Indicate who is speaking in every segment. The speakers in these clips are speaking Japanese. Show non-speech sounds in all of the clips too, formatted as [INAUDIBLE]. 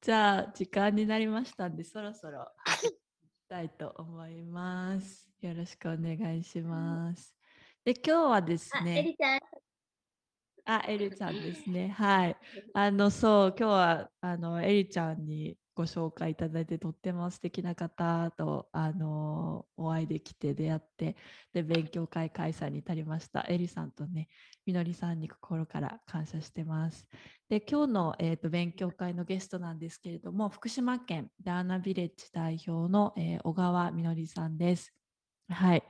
Speaker 1: じゃあ時間になりましたんでそろそろ行きたいと思います。よろしくお願いします。で今日はですね
Speaker 2: リちゃん。
Speaker 1: あ、エリちゃんですね。はい。あの、そう、今日は、あの、エリちゃんにご紹介いただいて、とっても素敵な方と、あの、お会いできて、出会って、で、勉強会開催に至りました。エリさんとね、みのりさんに心から感謝してます。で、今日の、えー、と勉強会のゲストなんですけれども、福島県ダーナビレッジ代表の、えー小川みのりさんです。はい。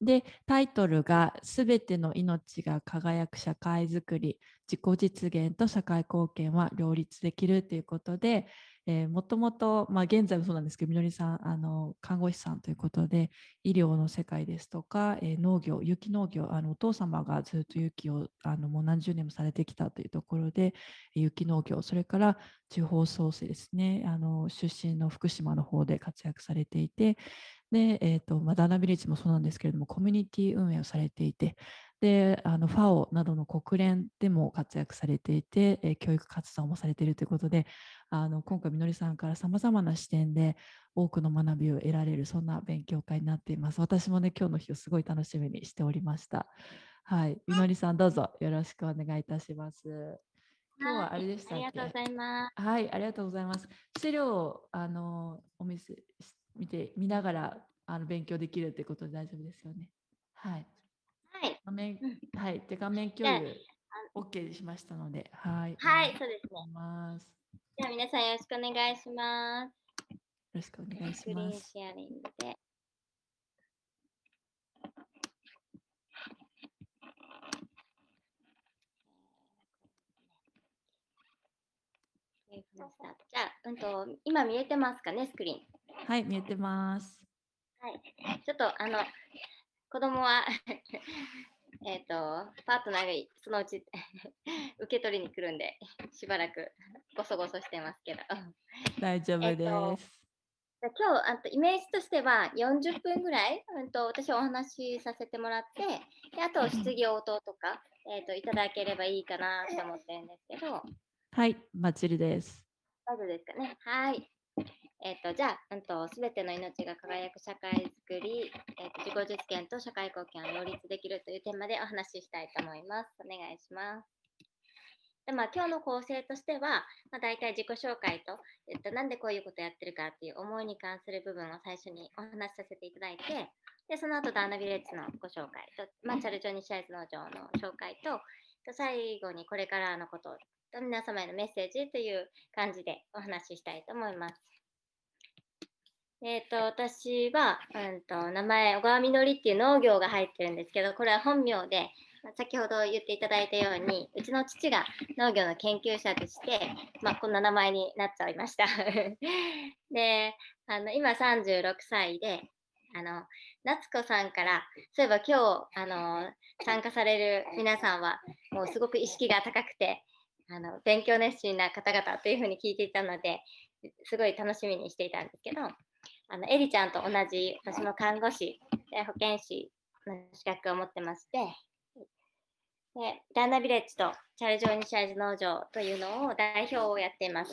Speaker 1: で、タイトルが「すべての命が輝く社会づくり自己実現と社会貢献は両立できる」ということで、えーもともと、まあ、現在もそうなんですけどみのりさんあの看護師さんということで医療の世界ですとか、えー農業有機農業あのお父様がずっと有機をあのもう何十年もされてきたというところで有機農業それから地方創生ですね。あの出身の福島の方で活躍されていてで、えーとまあ、ダーナビレッジもそうなんですけれどもコミュニティ運営をされていてであの FAO などの国連でも活躍されていて、えー教育活動もされているということであの今回みのりさんからさまざまな視点で多くの学びを得られるそんな勉強会になっています私もね今日の日をすごい楽しみにしておりましたはいみのりさんどうぞよろしくお願いいたします今日はあれでした
Speaker 2: ありがとうございます。
Speaker 1: はい、ありがとうございます。資料をあのお見せし見て見ながらあの勉強できるということで大丈夫ですよね。はい。
Speaker 2: はい。
Speaker 1: 画面
Speaker 2: うん
Speaker 1: はい、で画面共有 OK しましたので、はい。
Speaker 2: はい、
Speaker 1: お
Speaker 2: そうですね。じゃあ皆さんよろしくお願いします。
Speaker 1: ろしくお願いします。
Speaker 2: シェアリングで。じゃあ、うんと、今見えてますかね、スクリーン。
Speaker 1: はい、見えてます。
Speaker 2: はい。ちょっと、あの、子供は、[LAUGHS] えっと、パートナーがそのうち [LAUGHS] 受け取りに来るんで、しばらくごそごそしてますけど。
Speaker 1: 大丈夫
Speaker 2: えっと
Speaker 1: です。
Speaker 2: で今日あとイメージとしては40分ぐらい、うん、と私はお話しさせてもらってであと質疑応答とか、えー、といただければいいかなと思ってるんですけど
Speaker 1: はい、バッチリです。
Speaker 2: 大丈夫ですかねはい。えっ、とじゃあ、うん、と全ての命が輝く社会づくり、えー、と自己実現と社会貢献を両立できるというテーマでお話ししたいと思います。お願いします。でまあ、今日の構成としては、まあ、大体自己紹介と、えっと、なんでこういうことやってるかっていう思いに関する部分を最初にお話しさせていただいて、でその後ダーナビレッジのご紹介と、まあ、チャルジョニシャイズ農場の紹介と、と最後にこれからのことと皆様へのメッセージという感じでお話ししたいと思います。えっ、と、私は、うんと、名前、小川みのりっていう農業が入ってるんですけど、これは本名で、先ほど言っていただいたように、うちの父が農業の研究者として、まあ、こんな名前になっちゃいました。[LAUGHS] で、あの今36歳で、あの夏子さんから、そういえば今日あの参加される皆さんは、もうすごく意識が高くて、あの勉強熱心な方々というふうに聞いていたので、すごい楽しみにしていたんですけど、あのエリちゃんと同じ、私も看護師、で保健師の資格を持ってまして、でダーナビレッジとチャルジョーニシャイズ農場というのを代表をやっています。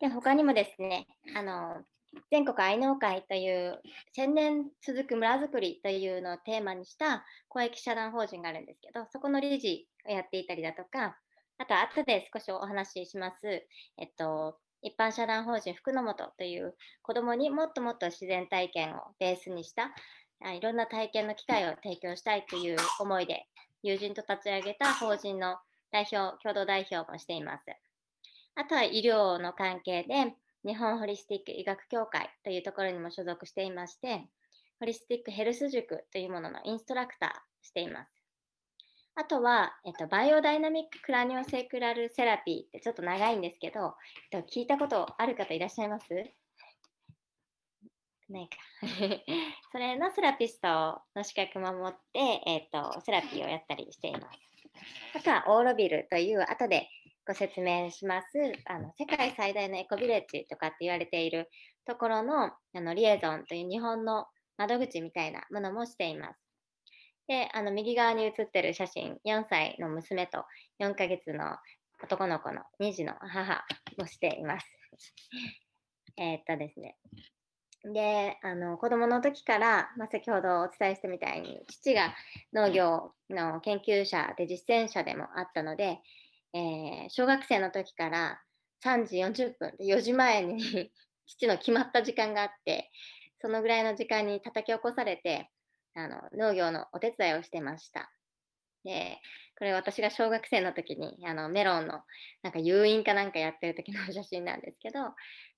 Speaker 2: で他にもですね、あの全国愛農会という1000年続く村づくりというのをテーマにした公益社団法人があるんですけど、そこの理事をやっていたりだとか、あと後で少しお話しします、えっと、一般社団法人福の本という子どもにもっともっと自然体験をベースにしたいろんな体験の機会を提供したいという思いで友人と立ち上げた法人の代表、共同代表もしています。あとは医療の関係で日本ホリスティック医学協会というところにも所属していまして、ホリスティックヘルス塾というもののインストラクターしています。あとは、えっと、バイオダイナミッククラニオセイクラルセラピーってちょっと長いんですけど、えっと、聞いたことある方いらっしゃいます？ないか。[LAUGHS] それのセラピストの資格も持って、えっと、セラピーをやったりしています。あとはオーロビルという後でご説明しますあの世界最大のエコビレッジとかって言われているところのあのリエゾンという日本の窓口みたいなものもしています。であの右側に写ってる写真4歳の娘と4ヶ月の男の子の2児の母をしています。[LAUGHS] え、っとですね。で、あの子供の時から、まあ、先ほどお伝えしたみたいに、父が農業の研究者で実践者でもあったので、えー、小学生の時から3時40分4時前に [LAUGHS] 父の決まった時間があって、そのぐらいの時間に叩き起こされて、あの農業のお手伝いをしてました。で、これ私が小学生の時にあのメロンのなんか誘引かなんかやってる時の写真なんですけど、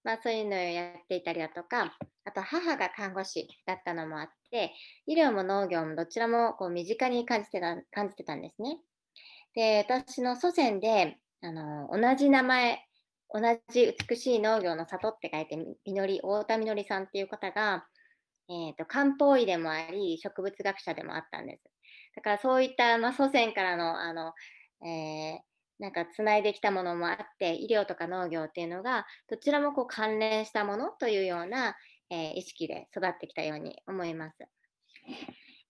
Speaker 2: まあそういうのをやっていたりだとか、あと母が看護師だったのもあって、医療も農業もどちらもこう身近に感じてた感じてたんですね。で、私の祖先であの同じ名前、同じ美しい農業の里って書いて、みのり、太田みのりさんっていう方が、え、ー、と、漢方医でもあり、植物学者でもあったんです。だからそういった、まあ、祖先からの、あの、えー、なんかつないできたものもあって医療とか農業っていうのがどちらもこう関連したものというような、えー、意識で育ってきたように思います。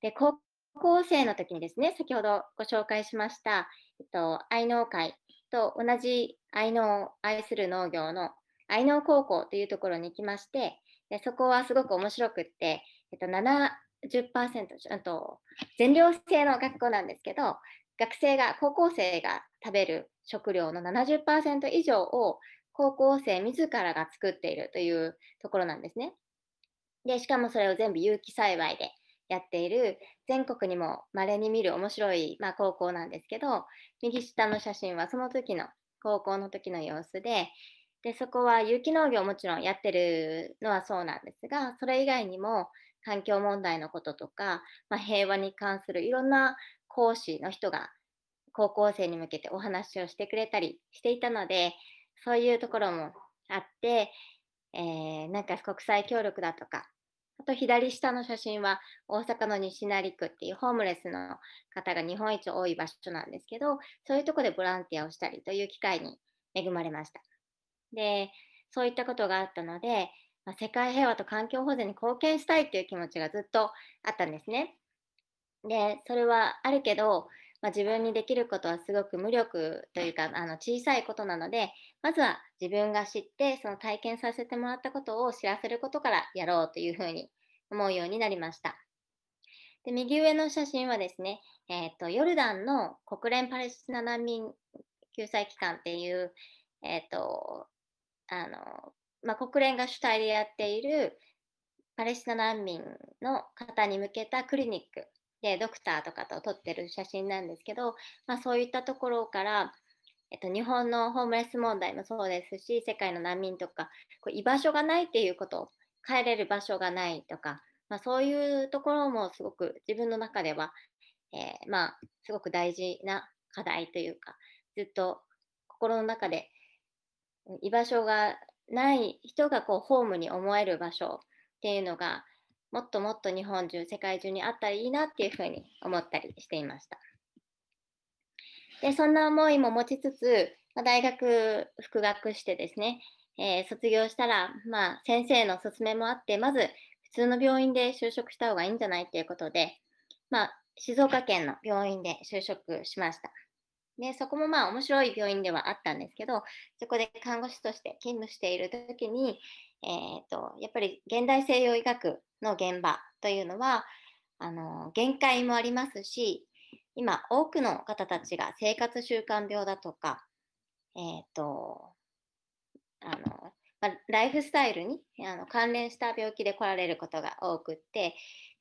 Speaker 2: で高校生の時にですね先ほどご紹介しました、えっと、愛農会と同じ愛農愛する農業の愛農高校というところに行きましてでそこはすごく面白くって、えっと、70%あと全寮制の学校なんですけど学生が、高校生が食べる食料の70%以上を高校生自らが作っているというところなんですね。で、しかもそれを全部有機栽培でやっている全国にも稀に見る面白い、まあ、高校なんですけど、右下の写真はその時の高校の時の様子で、で、そこは有機農業もちろんやってるのはそうなんですが、それ以外にも環境問題のこととか、まあ、平和に関するいろんな講師の人が高校生に向けてお話をしてくれたりしていたので、そういうところもあって、えー、なんか国際協力だとか、あと左下の写真は大阪の西成区っていうホームレスの方が日本一多い場所なんですけど、そういうとこでボランティアをしたりという機会に恵まれました。で、そういったことがあったので、まあ、世界平和と環境保全に貢献したいっていう気持ちがずっとあったんですね。で、それはあるけど、まあ、自分にできることはすごく無力というかあの小さいことなので、まずは自分が知って、その体験させてもらったことを知らせることからやろうというふうに思うようになりました。で右上の写真はですね、えーと、ヨルダンの国連パレスチナ難民救済機関っていう、えーとあのまあ、国連が主体でやっているパレスチナ難民の方に向けたクリニックでドクターとかと撮ってる写真なんですけど、まあ、そういったところから、えっと、日本のホームレス問題もそうですし世界の難民とかこう居場所がないっていうこと帰れる場所がないとか、まあ、そういうところもすごく自分の中では、えー、まあ、すごく大事な課題というかずっと心の中で居場所がない人がこうホームに思える場所っていうのがもっともっと日本中世界中にあったらいいなっていうふうに思ったりしていました。でそんな思いも持ちつつ、ま、大学復学してですね、えー、卒業したら、まあ、先生の勧めもあってまず普通の病院で就職した方がいいんじゃないっていうことで、まあ、静岡県の病院で就職しました。で、そこもまあ面白い病院ではあったんですけど、そこで看護師として勤務している時に、えーと、やっぱり現代西洋医学の現場というのはあの限界もありますし、今多くの方たちが生活習慣病だとか、えーとあのまあ、ライフスタイルにあの関連した病気で来られることが多くって、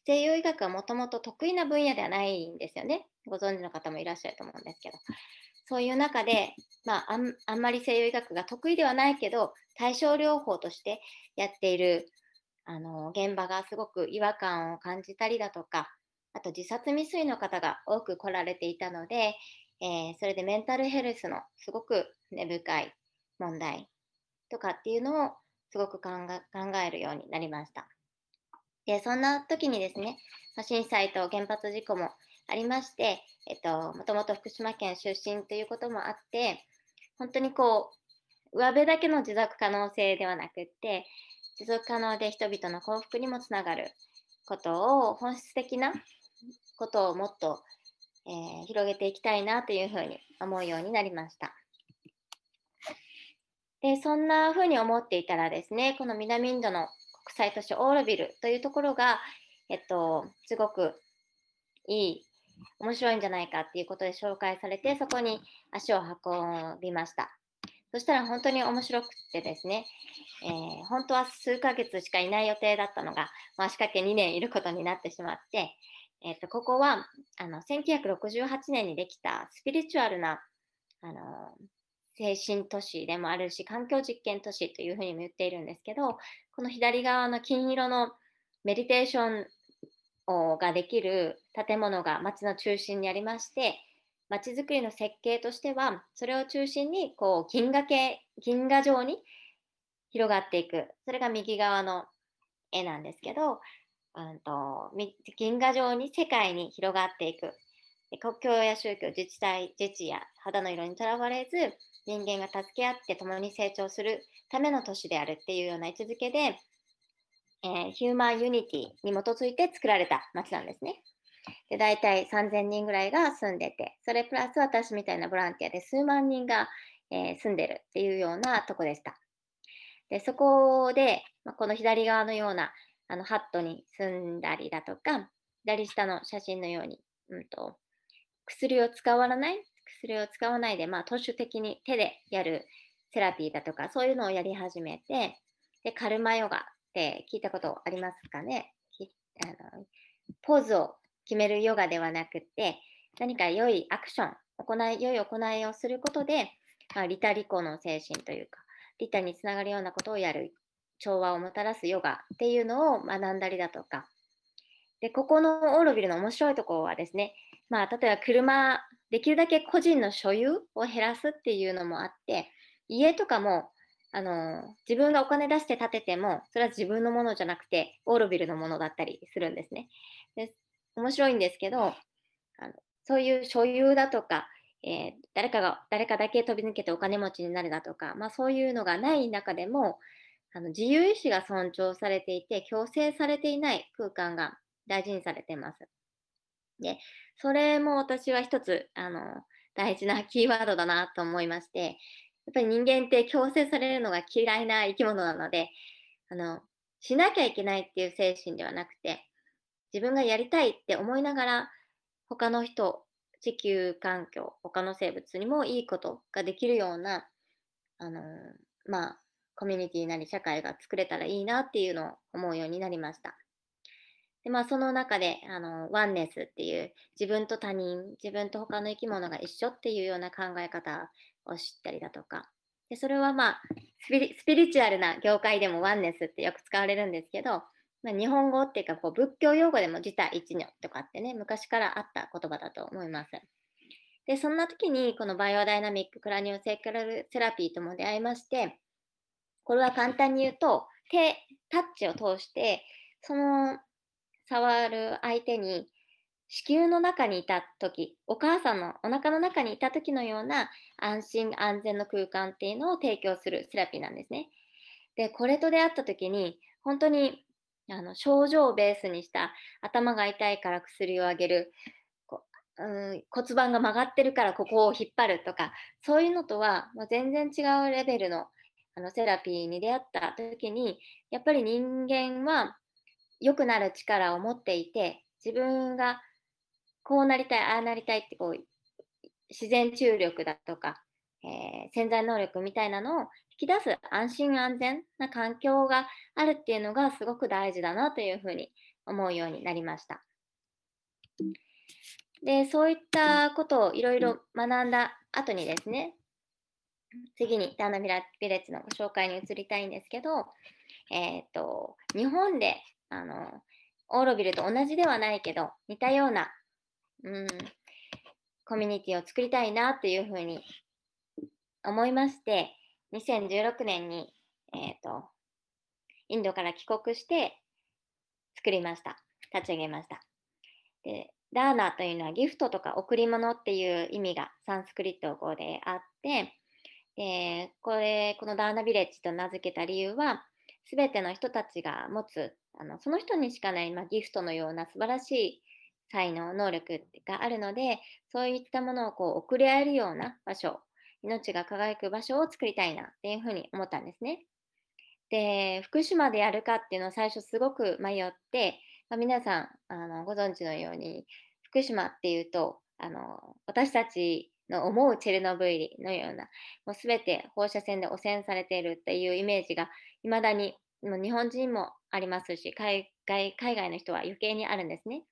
Speaker 2: 西洋医学はもともと得意な分野ではないんですよね。ご存知の方もいらっしゃると思うんですけど。そういう中で、まあ、あんあんまり西洋医学が得意ではないけど、対症療法としてやっているあの現場がすごく違和感を感じたりだとか、あと自殺未遂の方が多く来られていたので、えー、それでメンタルヘルスのすごく根深い問題とかっていうのをすごく考えるようになりました。で、そんな時にですね、震災と原発事故もありまして、えっと、もともと福島県出身ということもあって、本当にこう、上辺だけの持続可能性ではなくって、持続可能で人々の幸福にもつながることを、本質的なことをもっと、えー、広げていきたいなというふうに思うようになりました。で、そんな風に思っていたらですね、この南インドの国際都市オーロビルというところが、えっと、すごくいい、面白いんじゃないかっていうことで紹介されて、そこに足を運びました。そしたら本当に面白くてですね、えー、本当は数ヶ月しかいない予定だったのが、まあ、仕掛け2年いることになってしまって、えー、とここはあの1968年にできたスピリチュアルなあの精神都市でもあるし、環境実験都市というふうにも言っているんですけど、この左側の金色のメディテーションができる建物が街の中心にありまして、街づくりの設計としては、それを中心にこう銀河系、銀河状に広がっていく。それが右側の絵なんですけど、うんと、銀河状に世界に広がっていく。国境や宗教、自治体、自治や肌の色にとらわれず、人間が助け合って共に成長するための都市であるっていうような位置づけで、えー、ヒューマンユニティに基づいて作られた街なんですね。で、大体3000人ぐらいが住んでて、それプラス私みたいなボランティアで数万人が、えー、住んでるっていうようなとこでした。で、そこで、まあ、この左側のようなあのハットに住んだりだとか、左下の写真のように、うんと、薬を使わない薬を使わないで、まあ、投手的に手でやるセラピーだとか、そういうのをやり始めて、で、カルマヨガって聞いたことありますかね？あのポーズを決めるヨガではなくて、何か良いアクション、行い、良い行いをすることで、まあ、リタリコの精神というか、リタにつながるようなことをやる、調和をもたらすヨガっていうのを学んだりだとか、で、ここのオーロビルの面白いところはですね、まあ、例えば車、できるだけ個人の所有を減らすっていうのもあって、家とかも、あの自分がお金出して建てても、それは自分のものじゃなくて、オーロビルのものだったりするんですね。で面白いんですけど、あのそういう所有だとか、えー、誰かが、誰かだけ飛び抜けてお金持ちになるだとか、まあそういうのがない中でも、あの自由意志が尊重されていて、強制されていない空間が大事にされています。で、それも私は一つ、あの、大事なキーワードだなと思いまして、やっぱり人間って強制されるのが嫌いな生き物なので、あの、しなきゃいけないっていう精神ではなくて、自分がやりたいって思いながら、他の人、地球環境、他の生物にもいいことができるような、あのまあ、コミュニティなり社会が作れたらいいなっていうのを思うようになりました。で、まあ、その中で、あの、ワンネスっていう自分と他人、自分と他の生き物が一緒っていうような考え方を知ったりだとか、でそれはまあスピリ、スピリチュアルな業界でもワンネスってよく使われるんですけど、まあ、日本語っていうかこう仏教用語でも自他一如とかってね、昔からあった言葉だと思います。で、そんな時にこのバイオダイナミッククラニオセイクラルセラピーとも出会いまして、これは簡単に言うと、手、タッチを通して、その触る相手に子宮の中にいた時、お母さんのお腹の中にいた時のような安心安全の空間っていうのを提供するセラピーなんですね。で、これと出会った時に、本当にあの症状をベースにした頭が痛いから薬をあげる、うん、骨盤が曲がってるからここを引っ張るとか、そういうのとはもう全然違うレベルのあのセラピーに出会った時に、やっぱり人間は良くなる力を持っていて、自分がこうなりたい、ああなりたいってこう、自然注力だとか、えー、潜在能力みたいなのを引き出す安心安全な環境があるっていうのがすごく大事だなというふうに思うようになりました。で、そういったことをいろいろ学んだ後にですね、次にダーナミラビレッジのご紹介に移りたいんですけど、えっ、ー、と、日本であの、オーロビルと同じではないけど、似たような、うん、コミュニティを作りたいなっていうふうに思いまして、2016年に、えっ、ー、と、インドから帰国して作りました。立ち上げました。で、ダーナというのはギフトとか贈り物っていう意味がサンスクリット語であって、で、これ、このダーナビレッジと名付けた理由は、すべての人たちが持つあのその人にしかない、まあ、ギフトのような素晴らしい才能、能力があるので、そういったものをこう送り合えるような場所、命が輝く場所を作りたいなっていうふうに思ったんですね。で、福島でやるかっていうのは最初すごく迷って、まあ、皆さんあのご存知のように、福島っていうと、あの私たちの思うチェルノブイリのような、もうすべて放射線で汚染されているっていうイメージが、いまだにもう日本人もありますし海外、海外の人は余計にあるんですね。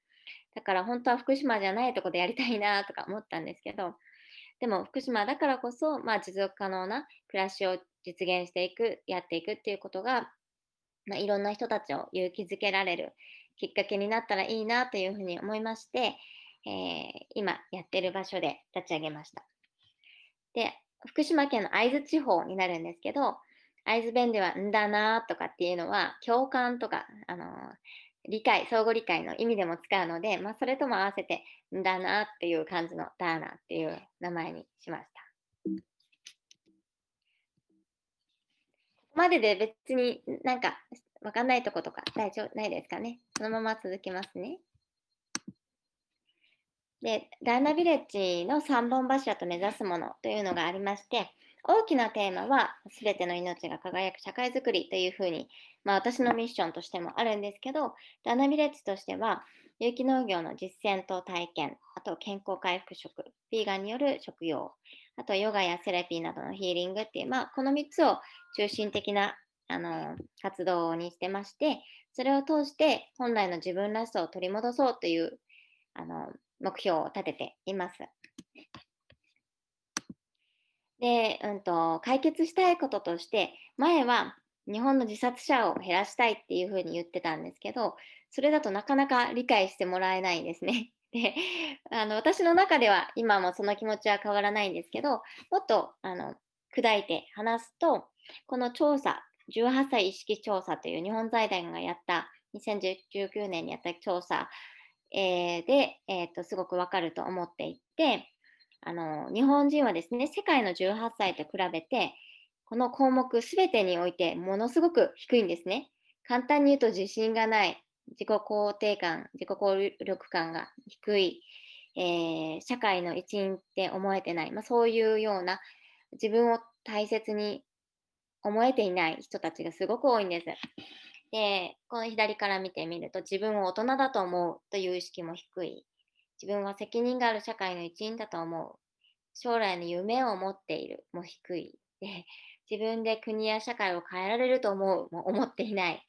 Speaker 2: だから本当は福島じゃないとこでやりたいなとか思ったんですけど、でも福島だからこそ、まあ、持続可能な暮らしを実現していく、やっていくっていうことが、まあ、いろんな人たちを勇気づけられるきっかけになったらいいなというふうに思いまして、えー、今やってる場所で立ち上げました。で、福島県の会津地方になるんですけど、会津弁ではんだなとかっていうのは共感とか、あのー、理解、相互理解の意味でも使うので、まあ、それとも合わせてんだなっていう感じのダーナっていう名前にしました。ここまでで別になんかわかんないとことか大丈夫ないですかね。そのまま続きますね。で、ダーナビレッジの3本柱と目指すものというのがありまして、大きなテーマは、すべての命が輝く社会づくりというふうに、まあ、私のミッションとしてもあるんですけど、ダナビレッジとしては、有機農業の実践と体験、あと健康回復食、ヴィーガンによる食用、あとヨガやセラピーなどのヒーリングっていう、まあ、この3つを中心的なあの活動にしてまして、それを通して本来の自分らしさを取り戻そうというあの目標を立てています。で、うんと、解決したいこととして、前は日本の自殺者を減らしたいっていうふうに言ってたんですけど、それだとなかなか理解してもらえないんですね。[LAUGHS] であの私の中では今もその気持ちは変わらないんですけど、もっとあの砕いて話すと、この調査、18歳意識調査という日本財団がやった2019年にやった調査えー、で、えーと、すごくわかると思っていてあの日本人はですね世界の18歳と比べてこの項目すべてにおいてものすごく低いんですね。簡単に言うと自信がない自己肯定感自己効力感が低い、えー、社会の一員って思えてない、まあ、そういうような自分を大切に思えていない人たちがすごく多いんです。で、この左から見てみると、自分を大人だと思うという意識も低い。自分は責任がある社会の一員だと思う。将来の夢を持っているも低い。自分で国や社会を変えられると思うも思っていない。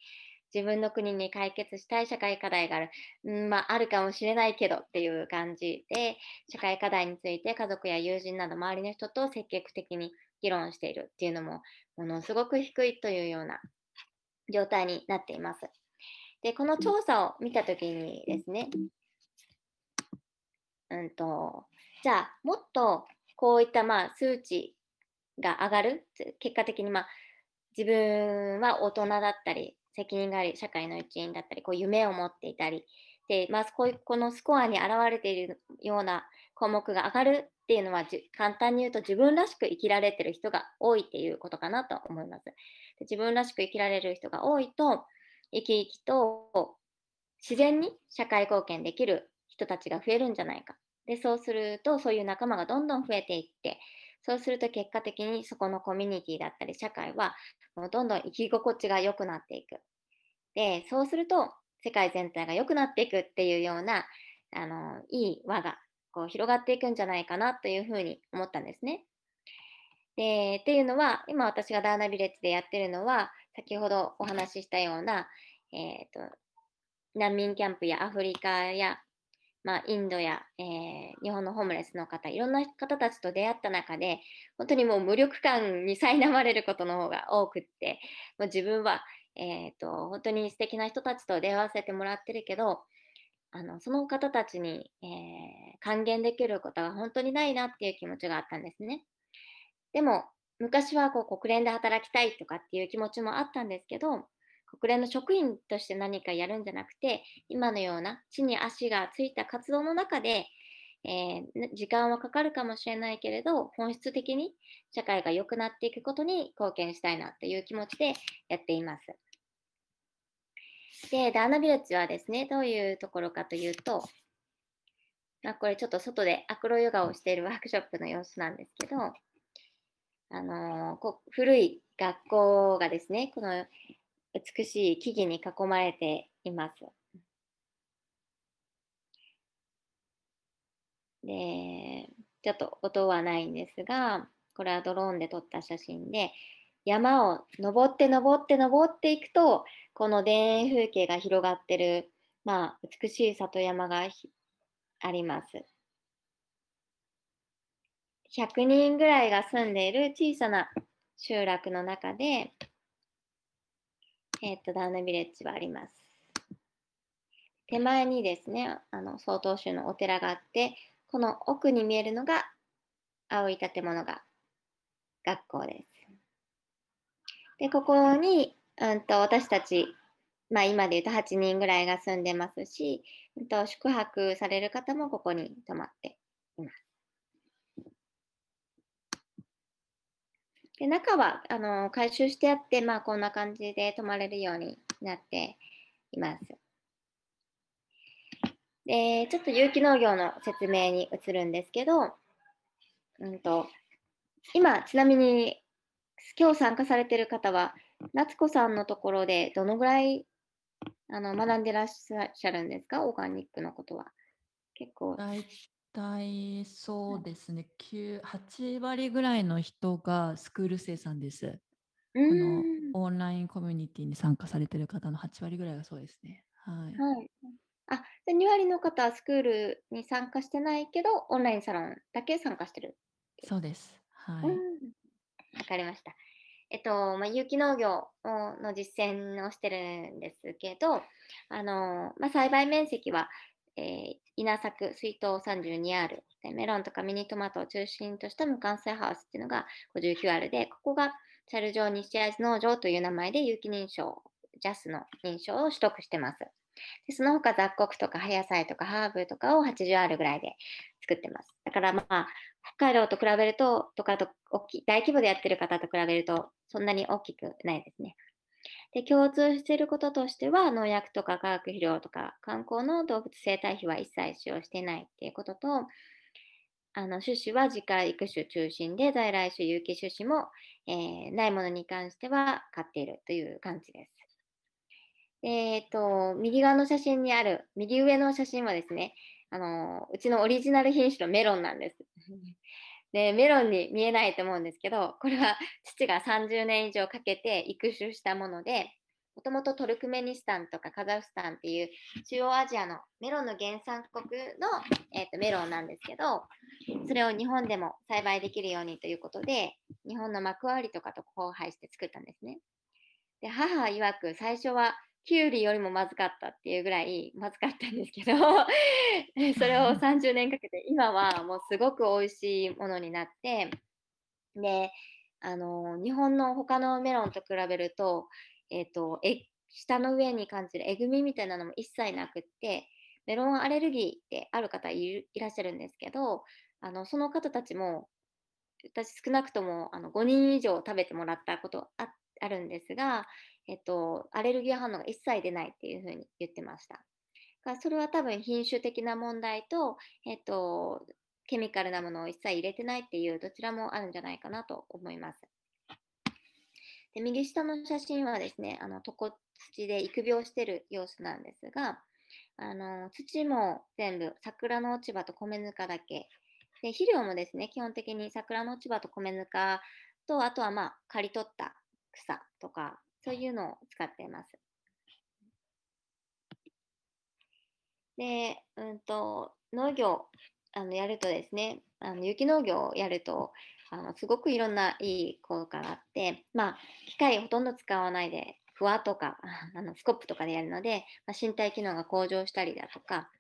Speaker 2: 自分の国に解決したい社会課題がある。うんまあ、あるかもしれないけどっていう感じで、社会課題について家族や友人など周りの人と積極的に議論しているっていうのも、ものすごく低いというような状態になっています。で、この調査を見たときにですね、うんと、じゃあ、もっとこういったまあ数値が上がる、結果的にまあ自分は大人だったり、責任があり、社会の一員だったり、こう夢を持っていたり、で、まあ、こうこのスコアに表れているような項目が上がるっていうのは、簡単に言うと自分らしく生きられてる人が多いっていうことかなと思います。で自分らしく生きられる人が多いと、生き生きと自然に社会貢献できる人たちが増えるんじゃないか。で、そうすると、そういう仲間がどんどん増えていって、そうすると結果的にそこのコミュニティだったり社会はもうどんどん生き心地が良くなっていく。で、そうすると世界全体が良くなっていくっていうような、あの、いい輪がこう広がっていくんじゃないかなというふうに思ったんですね。で、っていうのは、今私がダーナビレッジでやってるのは、先ほどお話ししたような、えーと、難民キャンプやアフリカや、まあ、インドや、えー、日本のホームレスの方、いろんな方たちと出会った中で、本当にもう無力感に苛まれることの方が多くって、もう自分は、えーと、本当に素敵な人たちと出会わせてもらってるけど、あのその方たちに、えー、還元できることが本当にないなっていう気持ちがあったんですね。でも、昔はこう国連で働きたいとかっていう気持ちもあったんですけど、国連の職員として何かやるんじゃなくて、今のような地に足がついた活動の中で、えー、時間はかかるかもしれないけれど、本質的に社会が良くなっていくことに貢献したいなっていう気持ちでやっています。で、ダーナビレッジはですね、どういうところかというと、まあ、これちょっと外でアクロヨガをしているワークショップの様子なんですけど、あのこ古い学校がですね、この美しい木々に囲まれています。で、ちょっと音はないんですが、これはドローンで撮った写真で、山を登って登って登っていくと、この田園風景が広がってる、まあ、美しい里山があります。100人ぐらいが住んでいる小さな集落の中で、えっ、と、ダウンビレッジはあります。手前にですね、あの、曹洞宗のお寺があって、この奥に見えるのが青い建物が学校です。で、ここに、うんと、私たち、まあ今で言うと8人ぐらいが住んでますし、うんと、宿泊される方もここに泊まっています。で中はあの回収してあって、まあ、こんな感じで泊まれるようになっています。でちょっと有機農業の説明に移るんですけど、うんと、今、ちなみに今日参加されてる方は、夏子さんのところでどのぐらいあの学んでらっしゃるんですか、オーガニックのことは。結構。
Speaker 1: 体そうですね、8割ぐらいの人がスクール生さんです。このオンラインコミュニティに参加されている方の8割ぐらいがそうですね。はい。
Speaker 2: はい、あ、で2割の方はスクールに参加してないけど、オンラインサロンだけ参加してる。
Speaker 1: そうです。はい。
Speaker 2: わかりました。えっと、まあ、有機農業の実践をしてるんですけど、あの、まあ、栽培面積は、えー、稲作、水筒 32R で、メロンとかミニトマトを中心とした無感染ハウスっていうのが 59R で、ここがチャル城西会津農場という名前で有機認証、ジャスの認証を取得してます。でその他雑穀とか葉野菜とかハーブとかを 80R ぐらいで作ってます。だからまあ、北海道と比べると、とかと大き大規模でやってる方と比べると、そんなに大きくないですね。で共通していることとしては、農薬とか化学肥料とか観光の動物生態費は一切使用していないっていうことと、あの種子は自家育種中心で、在来種、有機種子も、えー、ないものに関しては買っているという感じです。えっ、ー、と、右側の写真にある、右上の写真はですね、あの、うちのオリジナル品種のメロンなんです。で、メロンに見えないと思うんですけど、これは [LAUGHS] 父が30年以上かけて育種したもので、もともとトルクメニスタンとかカザフスタンっていう中央アジアのメロンの原産国の、えーと、メロンなんですけど、それを日本でも栽培できるようにということで、日本の幕張とかと交配して作ったんですね。で母曰く最初はキュウリよりもまずかったっていうぐらいまずかったんですけど [LAUGHS] それを [LAUGHS] 30年かけて今はもうすごく美味しいものになってであの日本の他のメロンと比べると,、えーと、え下の上に感じるえぐみみたいなのも一切なくってメロンアレルギーってある方いらっしゃるんですけどあのその方たちも私少なくともあの5人以上食べてもらったことああるんですがえっと、アレルギー反応が一切出ないっていうふうに言ってました。それは多分品種的な問題と、えっと、ケミカルなものを一切入れてないっていうどちらもあるんじゃないかなと思います。で右下の写真はですね、あの床土で育苗してる様子なんですが、あの土も全部桜の落ち葉と米ぬかだけ。で肥料もですね、基本的に桜の落ち葉と米ぬかと、あとはまあ刈り取った草とかそういうのを使っています。で、うんと、農業あのやるとですね、あの有農業をやると、あのすごくいろんないい効果があって、まあ、機械ほとんど使わないで、ふわとかあのスコップとかでやるので、まあ、身体機能が向上したりだとか、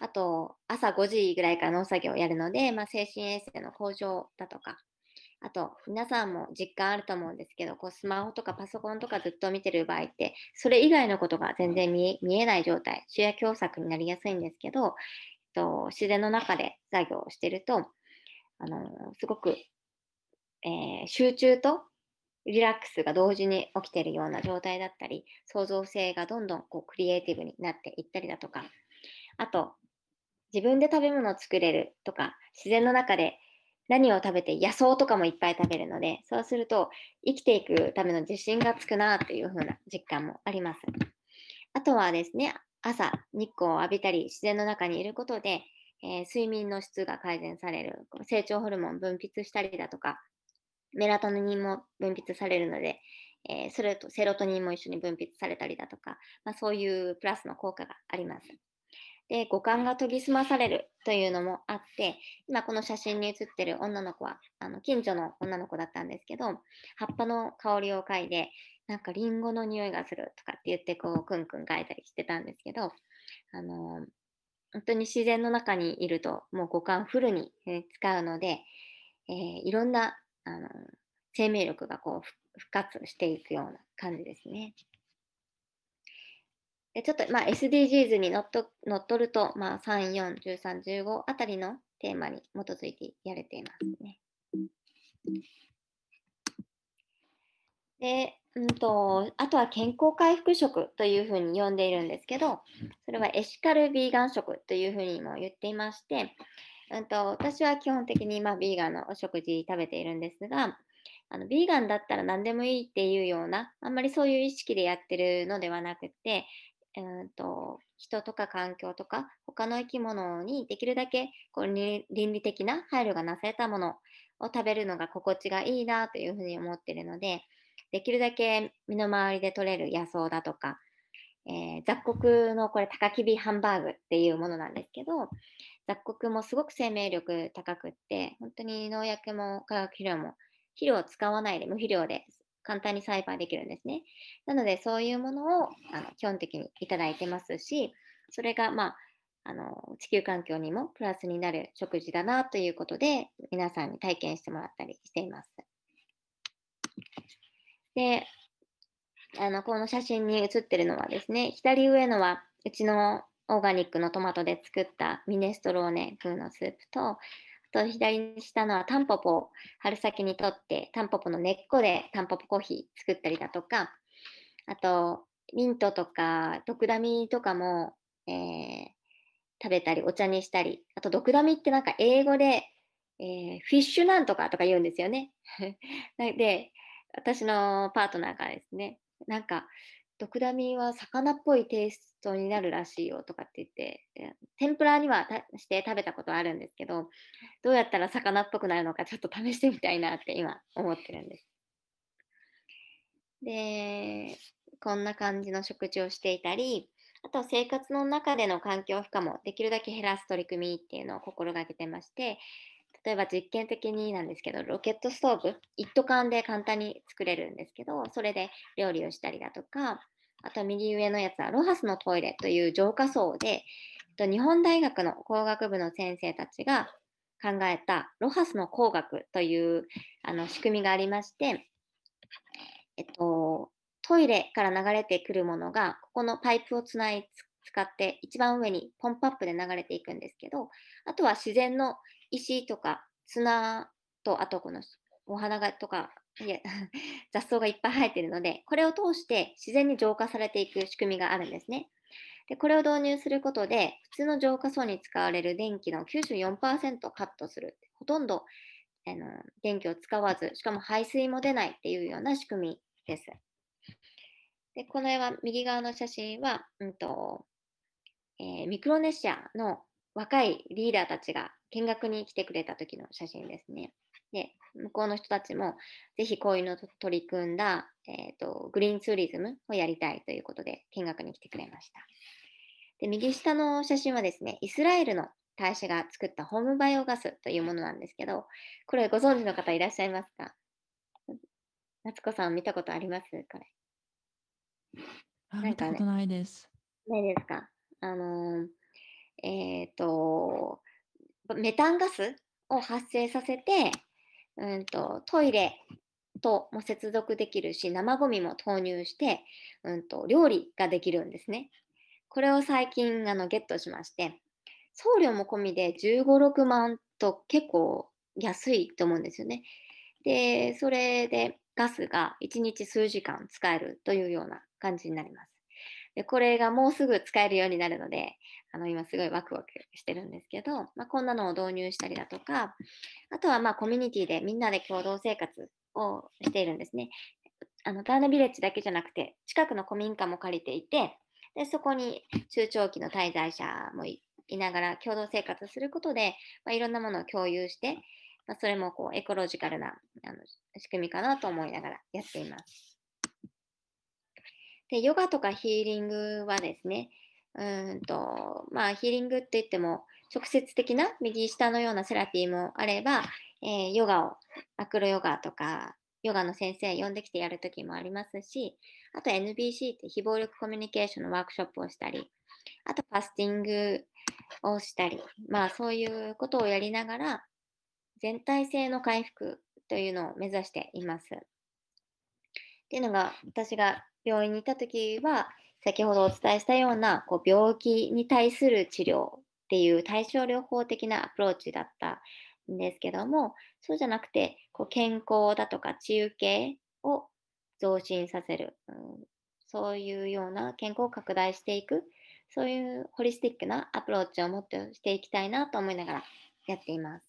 Speaker 2: あと、朝5時ぐらいから農作業をやるので、まあ、精神衛生の向上だとか、あと、皆さんも実感あると思うんですけど、こうスマホとかパソコンとかずっと見てる場合って、それ以外のことが全然見えない状態、主役共作になりやすいんですけど、えっと、自然の中で作業をしてると、あのすごく、えー、集中とリラックスが同時に起きているような状態だったり、創造性がどんどんこうクリエイティブになっていったりだとか、あと、自分で食べ物を作れるとか、自然の中で何を食べて野草とかもいっぱい食べるので、そうすると生きていくための自信がつくなというふうな実感もあります。あとはですね、朝日光を浴びたり自然の中にいることで、えー、睡眠の質が改善される、成長ホルモン分泌したりだとか、メラトニンも分泌されるので、えー、それとセロトニンも一緒に分泌されたりだとか、まあ、そういうプラスの効果があります。で、五感が研ぎ澄まされるというのもあって、今この写真に写ってる女の子は、あの近所の女の子だったんですけど、葉っぱの香りを嗅いで、なんかリンゴの匂いがするとかって言って、こう、くんくん嗅いだりしてたんですけど、あのー、本当に自然の中にいると、もう五感フルに使うので、えー、いろんな、あのー、生命力がこう復活していくような感じですね。でちょっと、まあ、SDGs にのっと乗っ取ると、まあ、3、4、13、15あたりのテーマに基づいてやれていますね。で、うんと、あとは健康回復食というふうに呼んでいるんですけど、それはエシカルビーガン食というふうにも言っていまして、うんと、私は基本的に、まあ、ビーガンのお食事食べているんですが、あのビーガンだったら何でもいいっていうような、あんまりそういう意識でやってるのではなくて、うんと人とか環境とか他の生き物にできるだけこう倫理的な配慮がなされたものを食べるのが心地がいいなというふうに思っているのでできるだけ身の回りで取れる野草だとか、えー、雑穀のこれ高きびハンバーグっていうものなんですけど雑穀もすごく生命力高くって本当に農薬も化学肥料も肥料を使わないで無肥料で簡単に栽培できるんですね。なので、そういうものをあの基本的にいただいてますし、それが、まあ、あの地球環境にもプラスになる食事だなということで、皆さんに体験してもらったりしています。で、あのこの写真に写ってるのはですね、左上のはうちのオーガニックのトマトで作ったミネストローネ風のスープと、と左に下のはタンポポを春先にとって、タンポポの根っこでタンポポコーヒー作ったりだとか、あと、ミントとか、ドクダミとかも、えー、食べたり、お茶にしたり、あと、ドクダミってなんか英語で、えー、フィッシュなんとかとか言うんですよね。[LAUGHS] で、私のパートナーがですね、なんか、ドクダミは魚っぽいテイストになるらしいよとかって言って、天ぷらにはして食べたことあるんですけど、どうやったら魚っぽくなるのかちょっと試してみたいなって今思ってるんです。で、こんな感じの食事をしていたり、あと生活の中での環境負荷もできるだけ減らす取り組みっていうのを心がけてまして、例えば実験的になんですけど、ロケットストーブ、一斗缶で簡単に作れるんですけど、それで料理をしたりだとか、あと右上のやつはロハスのトイレという浄化層で、日本大学の工学部の先生たちが考えたロハスの工学というあの仕組みがありまして、えっと、トイレから流れてくるものが、ここのパイプをつない使って一番上にポンプアップで流れていくんですけど、あとは自然の石とか砂と、あとこのお花がとか、いや [LAUGHS] 雑草がいっぱい生えているので、これを通して自然に浄化されていく仕組みがあるんですね。でこれを導入することで、普通の浄化層に使われる電気の94%カットする。ほとんどあの電気を使わず、しかも排水も出ないっていうような仕組みです。でこの絵は右側の写真は、うんとえー、ミクロネシアの若いリーダーたちが見学に来てくれた時の写真ですね。で、向こうの人たちもぜひこういうのと取り組んだ、えーと、グリーンツーリズムをやりたいということで見学に来てくれました。で右下の写真はですね、イスラエルの大使が作ったホームバイオガスというものなんですけど、これご存知の方いらっしゃいますか？夏子さん見たことあります？こ
Speaker 1: れ。あ、見たことないです。
Speaker 2: ないですか？あのーえ、ー、と、メタンガスを発生させて、うんと、トイレとも接続できるし、生ゴミも投入して、うんと、料理ができるんですね。これを最近あのゲットしまして、送料も込みで15、6万と結構安いと思うんですよね。で、それでガスが1日数時間使えるというような感じになります。でこれがもうすぐ使えるようになるので、あの今すごいワクワクしてるんですけど、まあ、こんなのを導入したりだとか、あとはまあコミュニティでみんなで共同生活をしているんですね。あのターナビレッジだけじゃなくて、近くの古民家も借りていて、でそこに中長期の滞在者もいながら共同生活することで、まあ、いろんなものを共有して、まあ、それもこうエコロジカルなあの仕組みかなと思いながらやっています。で、ヨガとかヒーリングはですね、うんと、まあ、ヒーリングって言っても、直接的な右下のようなセラピーもあれば、えー、ヨガを、アクロヨガとか、ヨガの先生呼んできてやるときもありますし、あと NBC って非暴力コミュニケーションのワークショップをしたり、あとファスティングをしたり、まあそういうことをやりながら、全体性の回復というのを目指しています。っていうのが、私が病院にいた時は、先ほどお伝えしたようなこう病気に対する治療っていう対症療法的なアプローチだったんですけども、そうじゃなくて、こう健康だとか治癒系を増進させる、うん、そういうような健康を拡大していく、そういうホリスティックなアプローチをもってしていきたいなと思いながらやっています。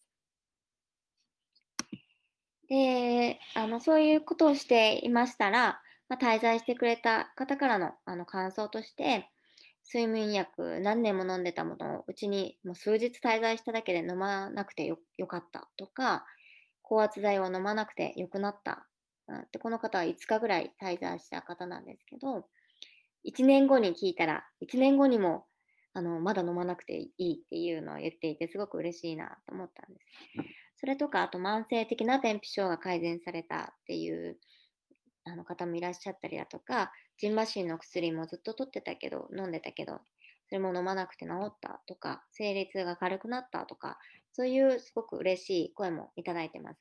Speaker 2: で、あのそういうことをしていましたら、まあ、滞在してくれた方からのあの感想として、睡眠薬何年も飲んでたものをうちにもう数日滞在しただけで飲まなくてよかったとか、高圧剤を飲まなくてよくなった。でこの方は5日ぐらい滞在した方なんですけど、1年後に聞いたら、1年後にもあのまだ飲まなくていいっていうのを言っていて、すごく嬉しいなと思ったんです。それとか、あと慢性的な便秘症が改善されたっていうあの方もいらっしゃったりだとか、ジンマシンの薬もずっと取ってたけど、飲んでたけど、それも飲まなくて治ったとか、生理痛が軽くなったとか、そういうすごく嬉しい声もいただいてます。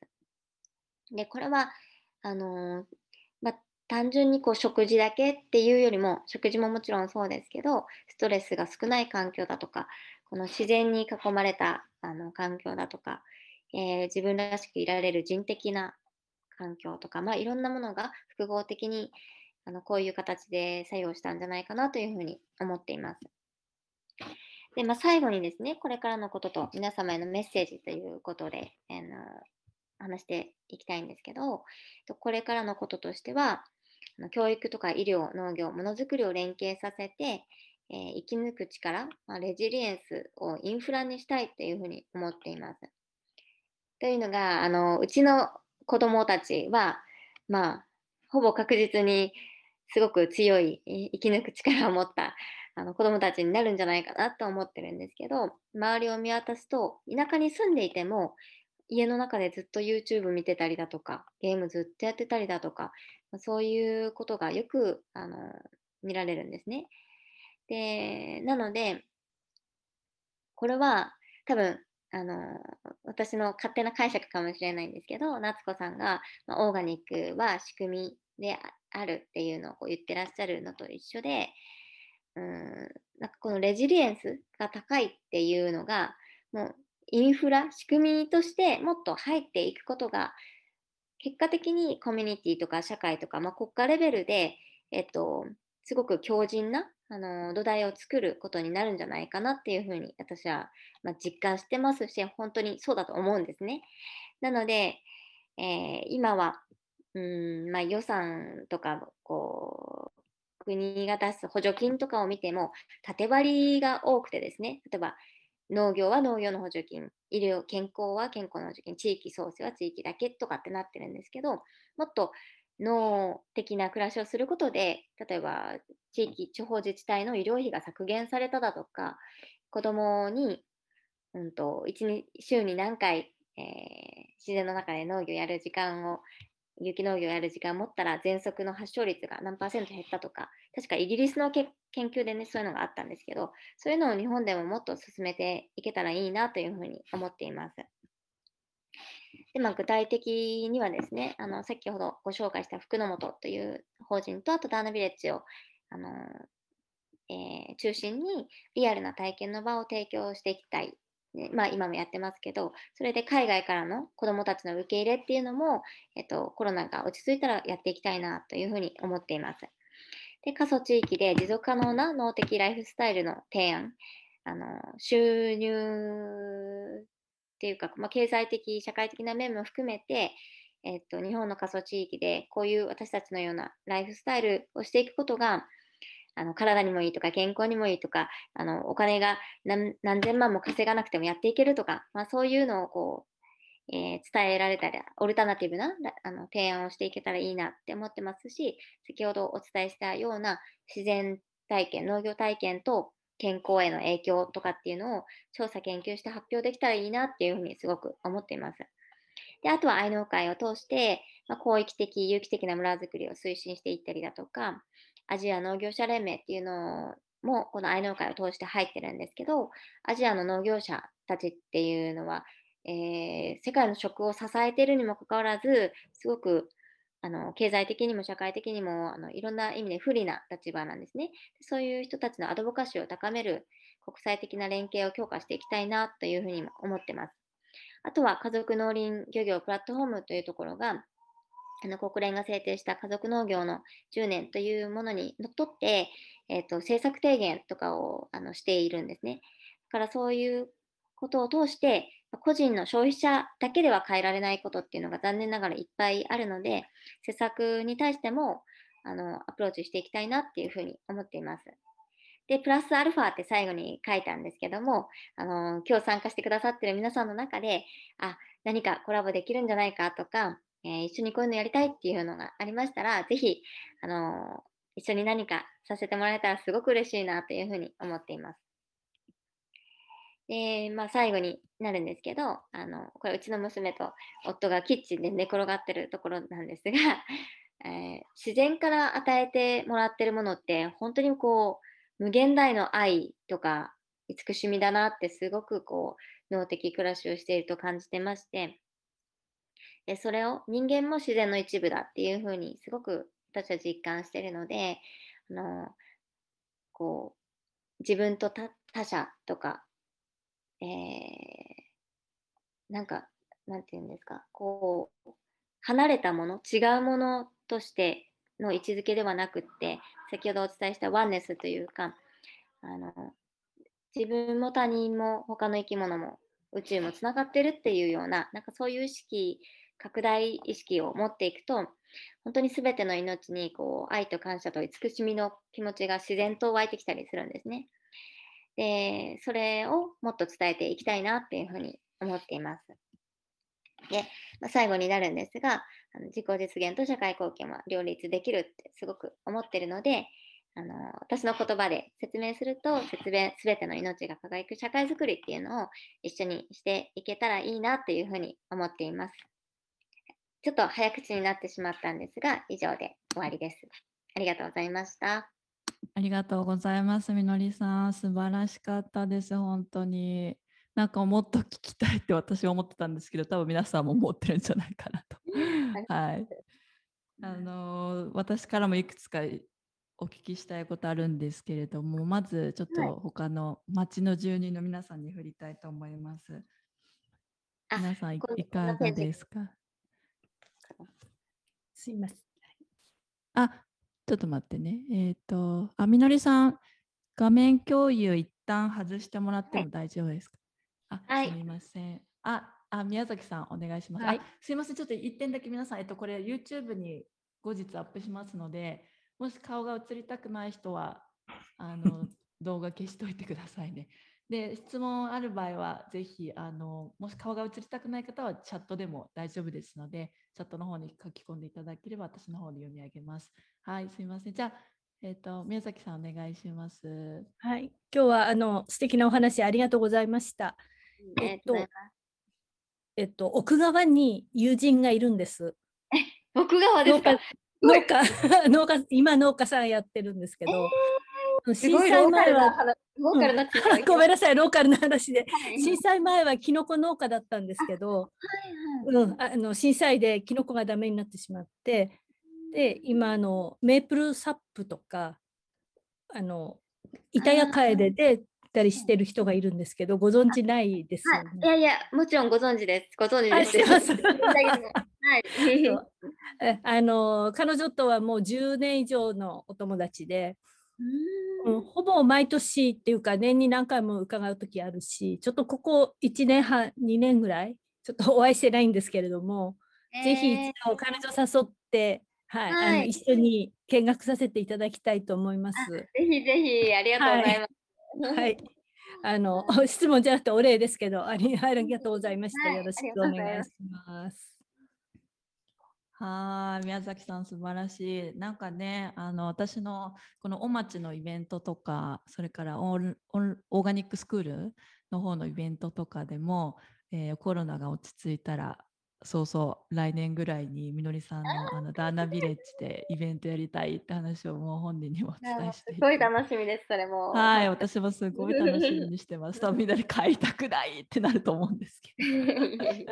Speaker 2: で、これは、あのー、ま単純にこう食事だけっていうよりも、食事ももちろんそうですけど、ストレスが少ない環境だとか、この自然に囲まれたあの環境だとか、えー、自分らしくいられる人的な環境とか、まあ、いろんなものが複合的にあのこういう形で作用したんじゃないかなというふうに思っています。で、まあ、最後にですね、これからのことと皆様へのメッセージということで、あの話していきたいんですけど、これからのこととしては、教育とか医療、農業、ものづくりを連携させて、えー、生き抜く力、まあ、レジリエンスをインフラにしたいというふうに思っています。というのが、あのうちの子供たちは、まあ、ほぼ確実にすごく強い生き抜く力を持ったあの子供たちになるんじゃないかなと思ってるんですけど、周りを見渡すと、田舎に住んでいても、家の中でずっと YouTube 見てたりだとか、ゲームずっとやってたりだとか、そういうことがよくあの見られるんですね。で、なので、これは多分あの、私の勝手な解釈かもしれないんですけど、夏子さんが、まあ、オーガニックは仕組みであるっていうのをこう言ってらっしゃるのと一緒で、うん、なんかこのレジリエンスが高いっていうのが、もうインフラ、仕組みとしてもっと入っていくことが、結果的にコミュニティとか社会とか、まあ、国家レベルで、えっと、すごく強靭なあの土台を作ることになるんじゃないかなっていうふうに私は、まあ、実感してますし、本当にそうだと思うんですね。なので、えー、今は、うんまあ、予算とかこう国が出す補助金とかを見ても縦割りが多くてですね、例えば農業は農業の補助金、医療、健康は健康の補助金、地域創生は地域だけとかってなってるんですけど、もっと脳的な暮らしをすることで、例えば地域、地方自治体の医療費が削減されただとか、子供に、うんと、1週に何回、えー、自然の中で農業やる時間を、有機農業やる時間を持ったら、喘息の発症率が何パーセント減ったとか、確かイギリスの研究でね、そういうのがあったんですけど、そういうのを日本でももっと進めていけたらいいなというふうに思っています。で、まあ、具体的にはですね、あの先ほどご紹介した福の本という法人と、あとダーナビレッジをあの、えー、中心にリアルな体験の場を提供していきたい。ね、まあ、今もやってますけど、それで海外からの子どもたちの受け入れっていうのも、えっと、コロナが落ち着いたらやっていきたいなというふうに思っています。で、過疎地域で持続可能な脳的ライフスタイルの提案、あの収入っていうか、まあ、経済的、社会的な面も含めて、えっと、日本の過疎地域でこういう私たちのようなライフスタイルをしていくことがあの体にもいいとか健康にもいいとかあのお金が何千万も稼がなくてもやっていけるとか、まあ、そういうのをこう、えー、伝えられたりオルタナティブなあの提案をしていけたらいいなって思ってますし先ほどお伝えしたような自然体験農業体験と健康への影響とかっていうのを調査研究して発表できたらいいなっていうふうにすごく思っています。であとは愛農会を通して、まあ、広域的、有機的な村づくりを推進していったりだとか、アジア農業者連盟っていうのも、この愛農会を通して入ってるんですけど、アジアの農業者たちっていうのは、えー、世界の食を支えているにもかかわらず、すごくあの経済的にも社会的にもあのいろんな意味で不利な立場なんですね。そういう人たちのアドボカシーを高める国際的な連携を強化していきたいなというふうにも思ってます。あとは家族農林漁業プラットフォームというところが、あの国連が制定した家族農業の10年というものにのっとって、えーと、政策提言とかをあのしているんですね。だからそういうことを通して、個人の消費者だけでは変えられないことっていうのが残念ながらいっぱいあるので、施策に対してもあのアプローチしていきたいなっていうふうに思っています。で、プラスアルファって最後に書いたんですけども、あの今日参加してくださってる皆さんの中で、あ、何かコラボできるんじゃないかとか、えー、一緒にこういうのやりたいっていうのがありましたら、ぜひ、あの一緒に何かさせてもらえたらすごく嬉しいなというふうに思っています。で、まあ、最後になるんですけど、あの、これうちの娘と夫がキッチンで寝転がってるところなんですが、[LAUGHS] えー、自然から与えてもらってるものって本当にこう無限大の愛とか慈しみだなってすごくこう脳的暮らしをしていると感じてましてでそれを人間も自然の一部だっていうふうにすごく私は実感してるのであのこう自分と他者とか、えー、なんかなんて言うんですか？こう離れたもの違うものとしての位置づけではなくって先ほどお伝えしたワンネスというかあの自分も他人も他の生き物も宇宙もつながってるっていうようななんかそういう意識拡大意識を持っていくと、本当に全ての命にこう愛と感謝と慈しみの気持ちが自然と湧いてきたりするんですね。で、それをもっと伝えていきたいなっていうふうに思っています。で、まあ、最後になるんですが、あの自己実現と社会貢献は両立できるってすごく思ってるので、あの私の言葉で説明すると、説明、すべての命が輝く社会づくりっていうのを一緒にしていけたらいいなっていうふうに思っています。ちょっと早口になってしまったんですが、以上で終わりです。ありがとうございました。[LAUGHS]
Speaker 1: ありがとうございます。みのりさん、素晴らしかったです。本当に。なんかもっと聞きたいって私は思ってたんですけど、多分皆さんも思ってるんじゃないかなと。[LAUGHS] はい。あの私からもいくつかお聞きしたいことあるんですけれども、まずちょっと他の町の住人の皆さんに振りたいと思います。皆さんいかがですか？
Speaker 3: すいません。
Speaker 1: あ、ちょっと待ってね。えっ、ー、と、あ、みのりさん、画面共有一旦外してもらっても大丈夫ですか、あ、はい、すみません。あ、あ、宮崎さん、お願いします。はい、すみません。ちょっと一点だけ皆さん、えっと、これ YouTube に後日アップしますので、もし顔が映りたくない人は、あの、[LAUGHS] 動画消しといてくださいね。で質問ある場合はぜひあのもし顔が映りたくない方はチャットでも大丈夫ですのでチャットの方に書き込んでいただければ私の方に読み上げます。はいすみませんじゃあえっ、ー、と宮崎さんお願いします。
Speaker 3: はい、今日はあの素敵なお話ありがとうございました。えっと、えっと奥側に友人がいるんです。
Speaker 2: え、[LAUGHS] 奥側ですか？
Speaker 3: 農家農家今農家さんやってるんですけど、えー、震災前はローカルな、うん、ごめんなさい、ローカルな話で、はい、震災前はキノコ農家だったんですけど、はいはい、うん、あの震災でキノコがダメになってしまって、で、今あのメープルサップとか、あの板谷カエデでたりしてる人がいるんですけど、ご存知ないですよ
Speaker 2: ね。いやいや、もちろんご存知です。ご存知です。は [LAUGHS]
Speaker 3: あの彼女とはもう10年以上のお友達で、うん、ほぼ毎年っていうか年に何回も伺う時あるしちょっとここ1年半2年ぐらいちょっとお会いしてないんですけれども、えー、ぜひ一度彼女誘ってはい、はい、あの一緒に見学させていただきたいと思います。ぜ
Speaker 2: ひぜひありがとうございます。
Speaker 3: はい、はい、あの [LAUGHS] 質問じゃなくてお礼ですけどありありがとうございました。よろしくお願いします。
Speaker 1: はい、宮崎さん素晴らしい。なんかね、あの私のこのお町のイベントとか、それからオーガニックスクールの方のイベントとかでも、えー、コロナが落ち着いたらそうそう来年ぐらいにみのりさんのあのダーナビレッジでイベントやりたいって話をもう本人にもお伝えして
Speaker 2: すごい楽しみですそれも。
Speaker 1: はい私もすごい楽しみにしてます。多分みんなで買いたくないってなると思うんですけど。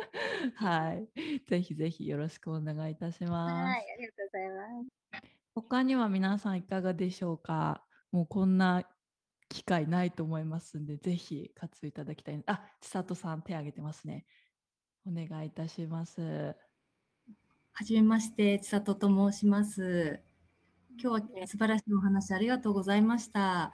Speaker 1: [LAUGHS] はい。ぜひぜひよろしくお願いいたしますはい
Speaker 2: ありがとうございます。
Speaker 1: 他には皆さんいかがでしょうか？もうこんな機会ないと思いますんでぜひ活用いただきたい。あ千里さん手挙げてますねお願いいたします。
Speaker 4: はじめまして、千里と申します。今日は素晴らしいお話ありがとうございました。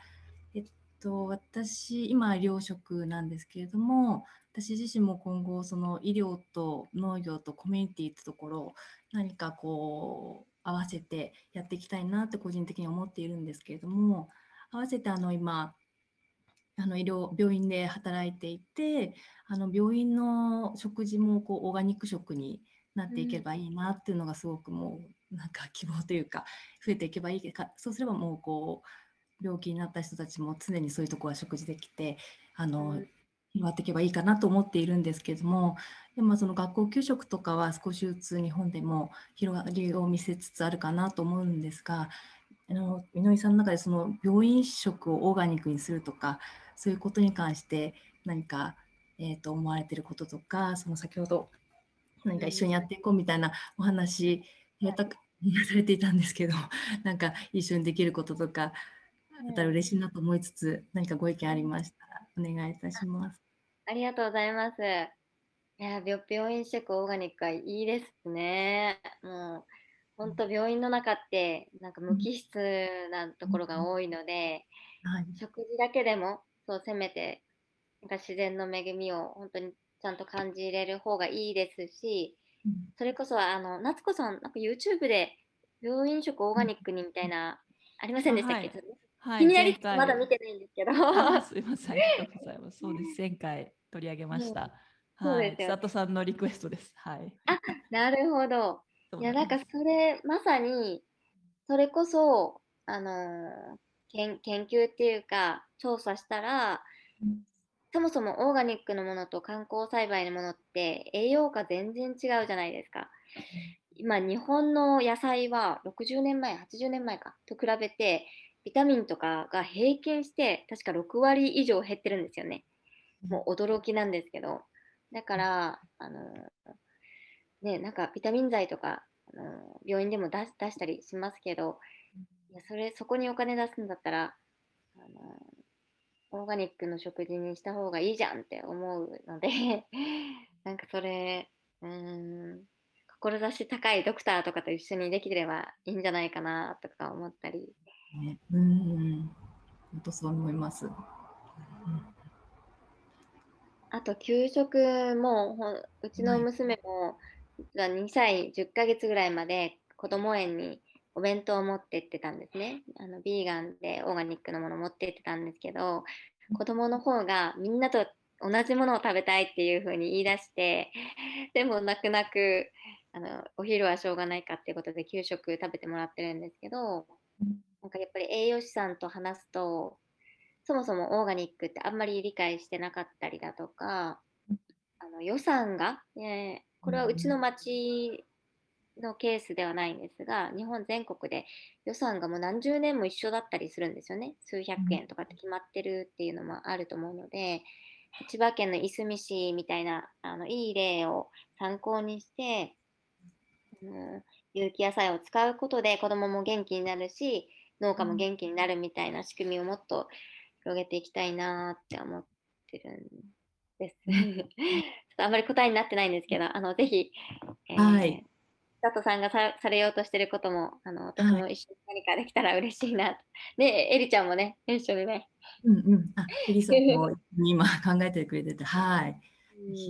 Speaker 4: えっと、私、今、療職なんですけれども、私自身も今後、その医療と農業とコミュニティってところを何かこう、合わせてやっていきたいなって個人的に思っているんですけれども、合わせてあの今、あの医療病院で働いていてあの病院の食事もこうオーガニック食になっていけばいいなっていうのがすごくもうなんか希望というか増えていけばいいかそうすればもうこう病気になった人たちも常にそういうとこは食事できてあの、広がっていけばいいかなと思っているんですけどもでもその学校給食とかは少しずつ日本でも広がりを見せつつあるかなと思うんですがあのみのりさんの中でその病院食をオーガニックにするとかそういうことに関して何か、えー、と思われてることとかその先ほど何か一緒にやっていこうみたいなお話やたされていたんですけど [LAUGHS] なんか一緒にできることとかだったら嬉しいなと思いつつ何かご意見ありましたらお願いいたします。
Speaker 2: ありがとうございます。いや病院食オーガニックはいいですね。もう本当病院の中ってなんか無機質なところが多いので、はい、食事だけでもそうせめてなんか自然の恵みを本当にちゃんと感じれる方がいいですし、うん、それこそあの夏子さんなんか YouTube で病院食オーガニックにみたいな、ありませんでしたっけ、はい、気になりまだ見てないんですけど。
Speaker 1: すいません、ありがとうございます。そうです、前回取り上げました。うん、はい、佐藤さんのリクエストです。はい。
Speaker 2: あ、なるほど。いや、なんかそれ、まさに、それこそ、あのー、研研究っていうか調査したら、うん、そもそもオーガニックのものと観光栽培のものって栄養価全然違うじゃないですか。今日本の野菜は60年前80年前かと比べてビタミンとかが平均して確か6割以上減ってるんですよね。もう驚きなんですけど。だから、あのね、なんかビタミン剤とか、あの病院でも出出したりしますけど、いやそれそこにお金出すんだったらあのオーガニックの食事にした方がいいじゃんって思うのでなんかそれうん志高いドクターとかと一緒にできればいいんじゃないかなとか思ったり。
Speaker 4: ね、うん。本当そう思います。
Speaker 2: あと給食もうちの娘も2歳10ヶ月ぐらいまで子ども園にお弁当を持ってってたんですね。あのビーガンでオーガニックのもの持ってってたんですけど、子供の方がみんなと同じものを食べたいっていう風に言い出して、でも泣く泣くあのお昼はしょうがないかっていうことで給食食べてもらってるんですけど、なんかやっぱり栄養士さんと話すと、そもそもオーガニックってあんまり理解してなかったりだとか、あの予算が、ね、これはうちの町のケースではないんですが、日本全国で予算がもう何十年も一緒だったりするんですよね。数百円とかって決まってるっていうのもあると思うので、千葉県のいすみ市みたいなあのいい例を参考にして、うん、有機野菜を使うことで子どもも元気になるし、農家も元気になるみたいな仕組みをもっと広げていきたいなって思ってるんです。あんまり答えになってないんですけど、あのぜひ、えー、はい佐藤さんがさされようとしてることも、あの私も一緒に何かできたら嬉しいな。ねえりちゃんもね、一緒にね。
Speaker 4: うんうん。あ、[LAUGHS] エリさんも今考えてくれてて、はい。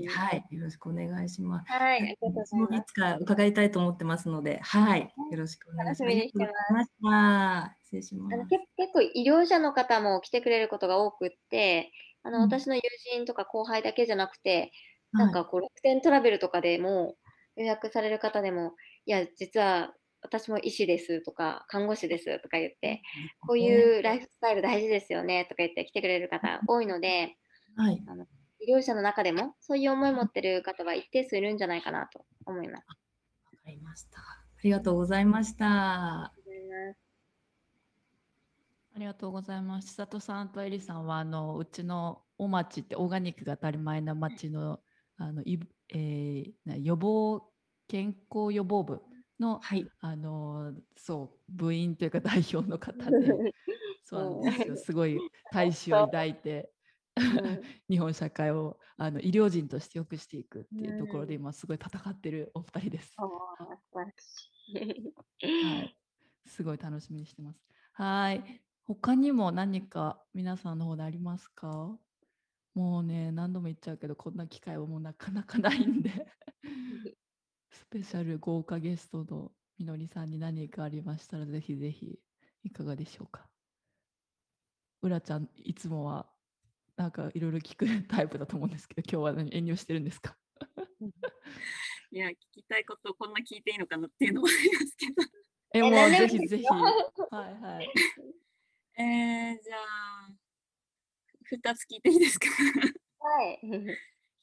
Speaker 4: はい、よろしくお願いします。
Speaker 2: はい、ありがとうございます。
Speaker 4: いつか伺いたいと思ってますので、はい、よろしくお願いします。
Speaker 2: 楽しみにしてます
Speaker 4: ます。失礼します。
Speaker 2: 結結構医療者の方も来てくれることが多くって、あの
Speaker 4: うん
Speaker 2: 私の友人とか後輩だけじゃなくて、
Speaker 4: はい
Speaker 2: なんかこう楽天トラベルとかでも予約される方でも、いや、実は私も医師ですとか、看護師ですとか言って、こういうライフスタイル大事ですよねとか言って来てくれる方多いので、
Speaker 4: はい、
Speaker 2: 医療者の中でもそういう思い持ってる方は一定数いるんじゃないかなと思います。
Speaker 4: わかりました。ありがとうございました。
Speaker 1: ありがとうございます。千里さんとエリさんはあのうちのお町ってオーガニックが当たり前な町のあのいえーな予防健康予防部の
Speaker 4: はい、
Speaker 1: あのそう部員というか代表の方で [LAUGHS] そうなんですよ。すごい大志を抱いて
Speaker 2: うん。[LAUGHS]
Speaker 1: 日本社会をあの医療人として良くしていくっていうところで
Speaker 2: うん。
Speaker 1: 今すごい戦ってるお二人です。はい、すごい楽しみにしてます。はい。他にも何か皆さんの方でありますか？もうね、何度も言っちゃうけど、こんな機会はもうなかなかないんで、[LAUGHS] スペシャル豪華ゲストのみのりさんに何かありましたら、ぜひぜひいかがでしょうか。うらちゃん、いつもはなんかいろいろ聞くタイプだと思うんですけど、今日は何遠慮してるんですか？[LAUGHS]
Speaker 5: いや、聞きたいことこんな聞いていいのかなっていうのもありますけど。
Speaker 1: え、もうぜひぜひ。はいはい。[LAUGHS]
Speaker 5: えー、じゃあ、2つ聞いていいですか？
Speaker 2: はい。[LAUGHS]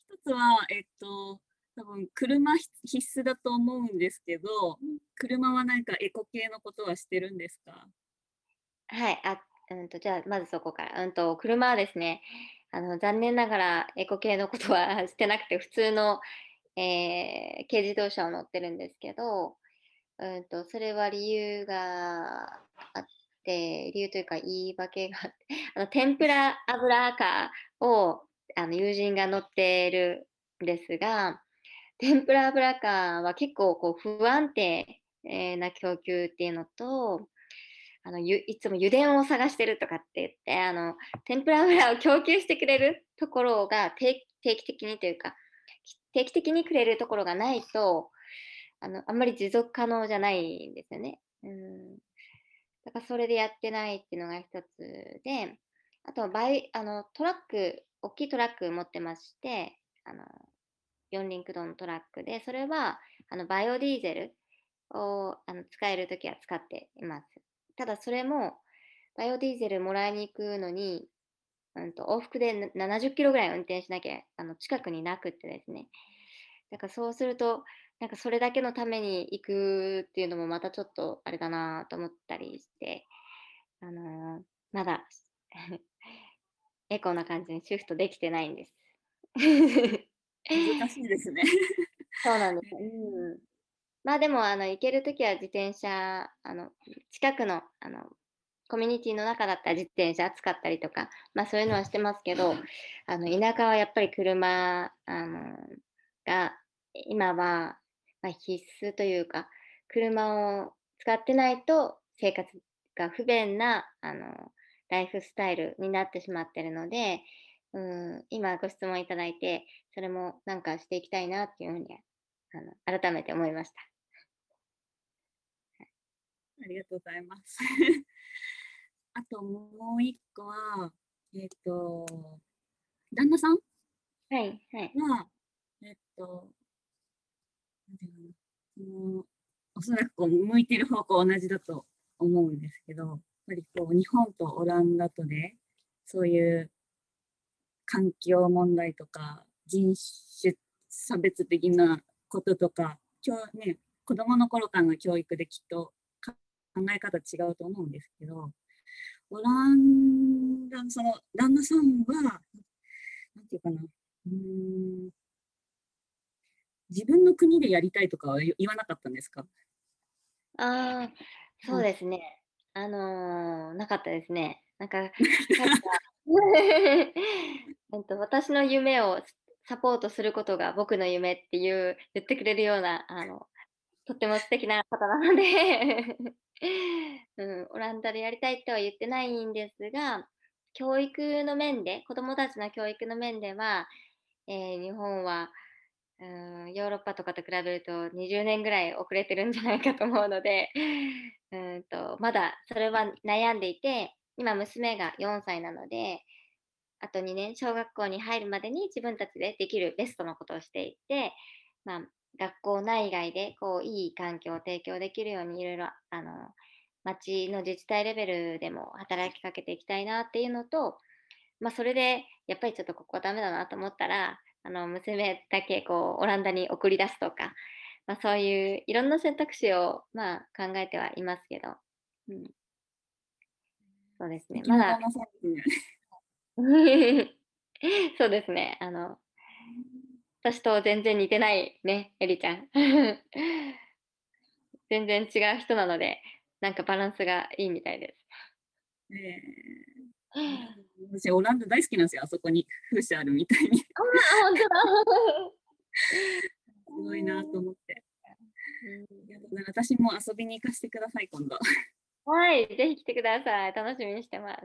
Speaker 5: 一つは、えっと、多分車必必須だと思うんですけど、車は何かエコ系のことはしてるんですか？
Speaker 2: はい、あ、うんと、じゃあ、まずそこから。うんと、車はですね、あの、残念ながらエコ系のことはしてなくて、普通の、えー軽自動車を乗ってるんですけど、うんと、それは理由があって、理由というか言い訳があって、あの、天ぷら油カーを、あの、友人が乗ってるんですが、天ぷら油カーは結構こう不安定な供給っていうのと、あのいつも油田を探してるとかって言ってあの天ぷら油を供給してくれるところが定定期的にというか定期的にくれるところがないとあのあんまり持続可能じゃないんですよね。うん、だからそれでやってないっていうのが一つであとバイあのトラック大きいトラック持ってましてあの四輪駆動のトラックでそれはあのバイオディーゼルをあの使えるときは使っています。ただそれもバイオディーゼルもらいに行くのに、うん、と往復で70キロぐらい運転しなきゃあの近くになくってですね。だからそうすると、なんかそれだけのために行くっていうのもまたちょっとあれだなと思ったりして、あのーまだ [LAUGHS] エコな感じにシフトできてないんです。[LAUGHS]
Speaker 5: 難しいですね。[LAUGHS]
Speaker 2: そうなんです。うん。まあでも、あの、行けるときは自転車、あの、近くの、あの、コミュニティの中だったら自転車使ったりとか、まあそういうのはしてますけど、あの、田舎はやっぱり車、あの、が、今は、まあ、必須というか、車を使ってないと生活が不便な、あの、ライフスタイルになってしまってるので、うん、今ご質問いただいて、それもなんかしていきたいなっていうふうにあの改めて思いました。
Speaker 5: ありがとうございます。[LAUGHS] あともう一個は、えっ、と、旦那さん
Speaker 2: はい、はい。
Speaker 5: は、えっと、なんていうのかな。そのおそらくこう向いてる方向同じだと思うんですけど、やっぱりこう日本とオランダとで、そういう環境問題とか、人種差別的なこととか、今日ね、子供の頃からの教育できっと考え方違うと思うんですけど、オランダのその旦那さんは、なんていうかな、うん。自分の国でやりたいとかは言わなかったんですか？
Speaker 2: ああ、そうですね。あのーなかったですね。なんか、か [LAUGHS] っと私の夢をサポートすることが僕の夢っていう言ってくれるようなあのとっても素敵な方なので [LAUGHS] うん、オランダでやりたいとは言ってないんですが、教育の面で、子どもたちの教育の面では、えー、日本は、うん、ヨーロッパとかと比べると20年ぐらい遅れてるんじゃないかと思うので、[LAUGHS] うんとまだそれは悩んでいて、今娘が4歳なので、あと2年、小学校に入るまでに自分たちでできるベストのことをしていって、まあ、学校内外でこういい環境を提供できるようにいろいろあの町の自治体レベルでも働きかけていきたいなっていうのと、まあ、それでやっぱりちょっとここはダメだなと思ったらあの娘だけこうオランダに送り出すとか、まあ、そういういろんな選択肢を、まあ、考えてはいますけど、うん、そうですね。まだ [LAUGHS] そうですね。あの私と全然似てないね、エリちゃん。[LAUGHS] 全然違う人なので、なんかバランスがいいみたいです。
Speaker 5: え。ー、[LAUGHS] 私、オランダ大好きなんですよ、あそこに風車あるみたいに。あ、本当だ。すごいなと思って。私も遊びに行かせてください、今度。
Speaker 2: はい、ぜひ来てください。楽しみにしてます。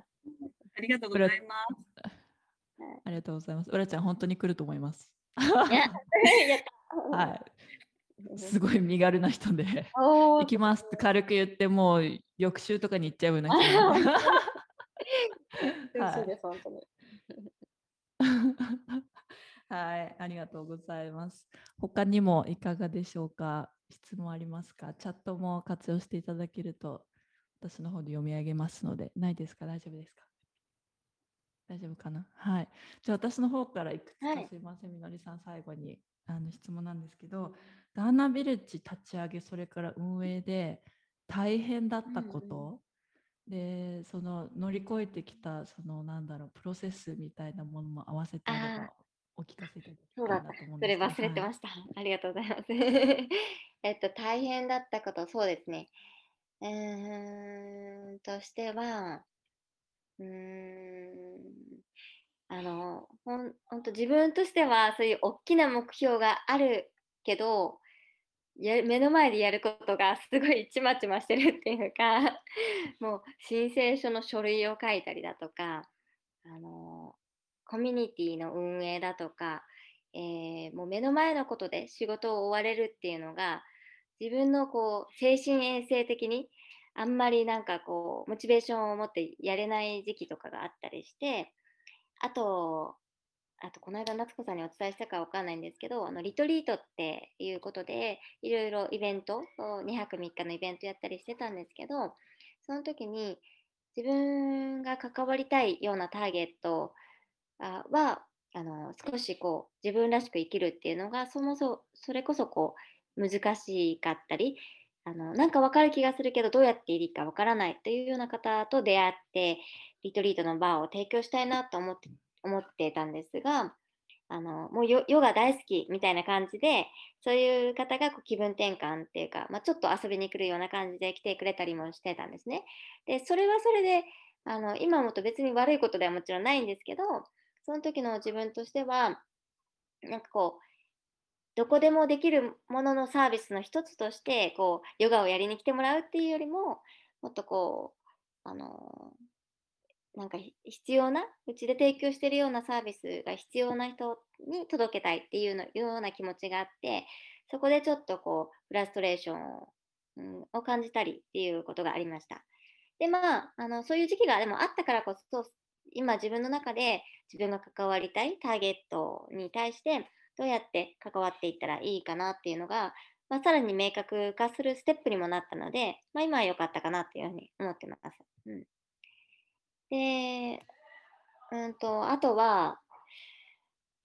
Speaker 5: ありがとうございます。
Speaker 1: ありがとうございます。うらちゃん、本当に来ると思います。[LAUGHS] はい。すごい身軽な人で、行きますって軽く言っても翌週とかに行っちゃうような人 [LAUGHS] はい、本当に。[LAUGHS] はい、ありがとうございます。他にもいかがでしょうか？質問ありますか？チャットも活用していただけると私の方で読み上げますので、ないですか？大丈夫ですか？大丈夫かな？はい。じゃあ私の方からいくつかすいません、みのりさん最後にあの質問なんですけど、ダーナビレッジ立ち上げ、それから運営で大変だったこと、で、その乗り越えてきた、そのなんだろう、プロセスみたいなものも合わせてあればお聞かせいただきたいなと思うん
Speaker 2: ですそれ忘れてました。はい、ありがとうございます。[LAUGHS] えっと、大変だったこと、そうですね。うーん、としては、うーん、あの、ほんほんと自分としてはそういう大きな目標があるけど、や目の前でやることがすごいちまちましてるっていうか、もう申請書の書類を書いたりだとか、あの、コミュニティの運営だとか、えー、もう目の前のことで仕事を追われるっていうのが、自分のこう精神衛生的にあんまりなんかこう、モチベーションを持ってやれない時期とかがあったりして、あと、あとこの間夏子さんにお伝えしたかわかんないんですけど、あのリトリートっていうことで、いろいろイベント、2泊3日のイベントやったりしてたんですけど、その時に自分が関わりたいようなターゲットは、あの少しこう自分らしく生きるっていうのがそもそもそれこそこう難しかったりあの、なんかわかる気がするけど、どうやっていいかわからないというような方と出会って、リトリートのバーを提供したいなと思って思ってたんですが、あの、もうヨガ大好きみたいな感じで、そういう方がこう気分転換っていうか、まあ、ちょっと遊びに来るような感じで来てくれたりもしてたんですね。で、それはそれで、あの、今思うと別に悪いことではもちろんないんですけど、その時の自分としては、なんかこう、どこでもできるもののサービスの一つとしてこうヨガをやりに来てもらうっていうよりももっとこうあのなんか必要なうちで提供しているようなサービスが必要な人に届けたいっていうのような気持ちがあってそこでちょっとこうフラストレーションを,、うん、を感じたりっていうことがありました。でまああのそういう時期がでもあったからこそ今自分の中で自分が関わりたいターゲットに対してどうやって関わっていったらいいかなっていうのが、まあ、さらに明確化するステップにもなったので、まあ、今は良かったかなっていうふうに思ってます。うん、で、うんと、あとは、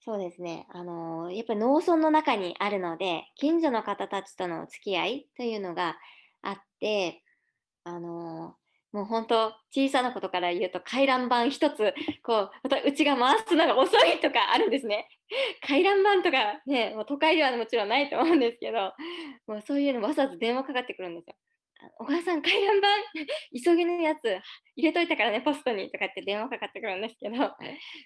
Speaker 2: そうですね、あのやっぱり農村の中にあるので、近所の方たちとのお付き合いというのがあって、あのもう本当小さなことから言うと回覧板一つこうまたうちが回すのが遅いとかあるんですね。[LAUGHS] 回覧板とかねもう都会ではもちろんないと思うんですけどもうそういうのわざわざ電話かかってくるんですよ。お母さん回覧板急ぎのやつ入れといたからねポストにとかって電話かかってくるんですけど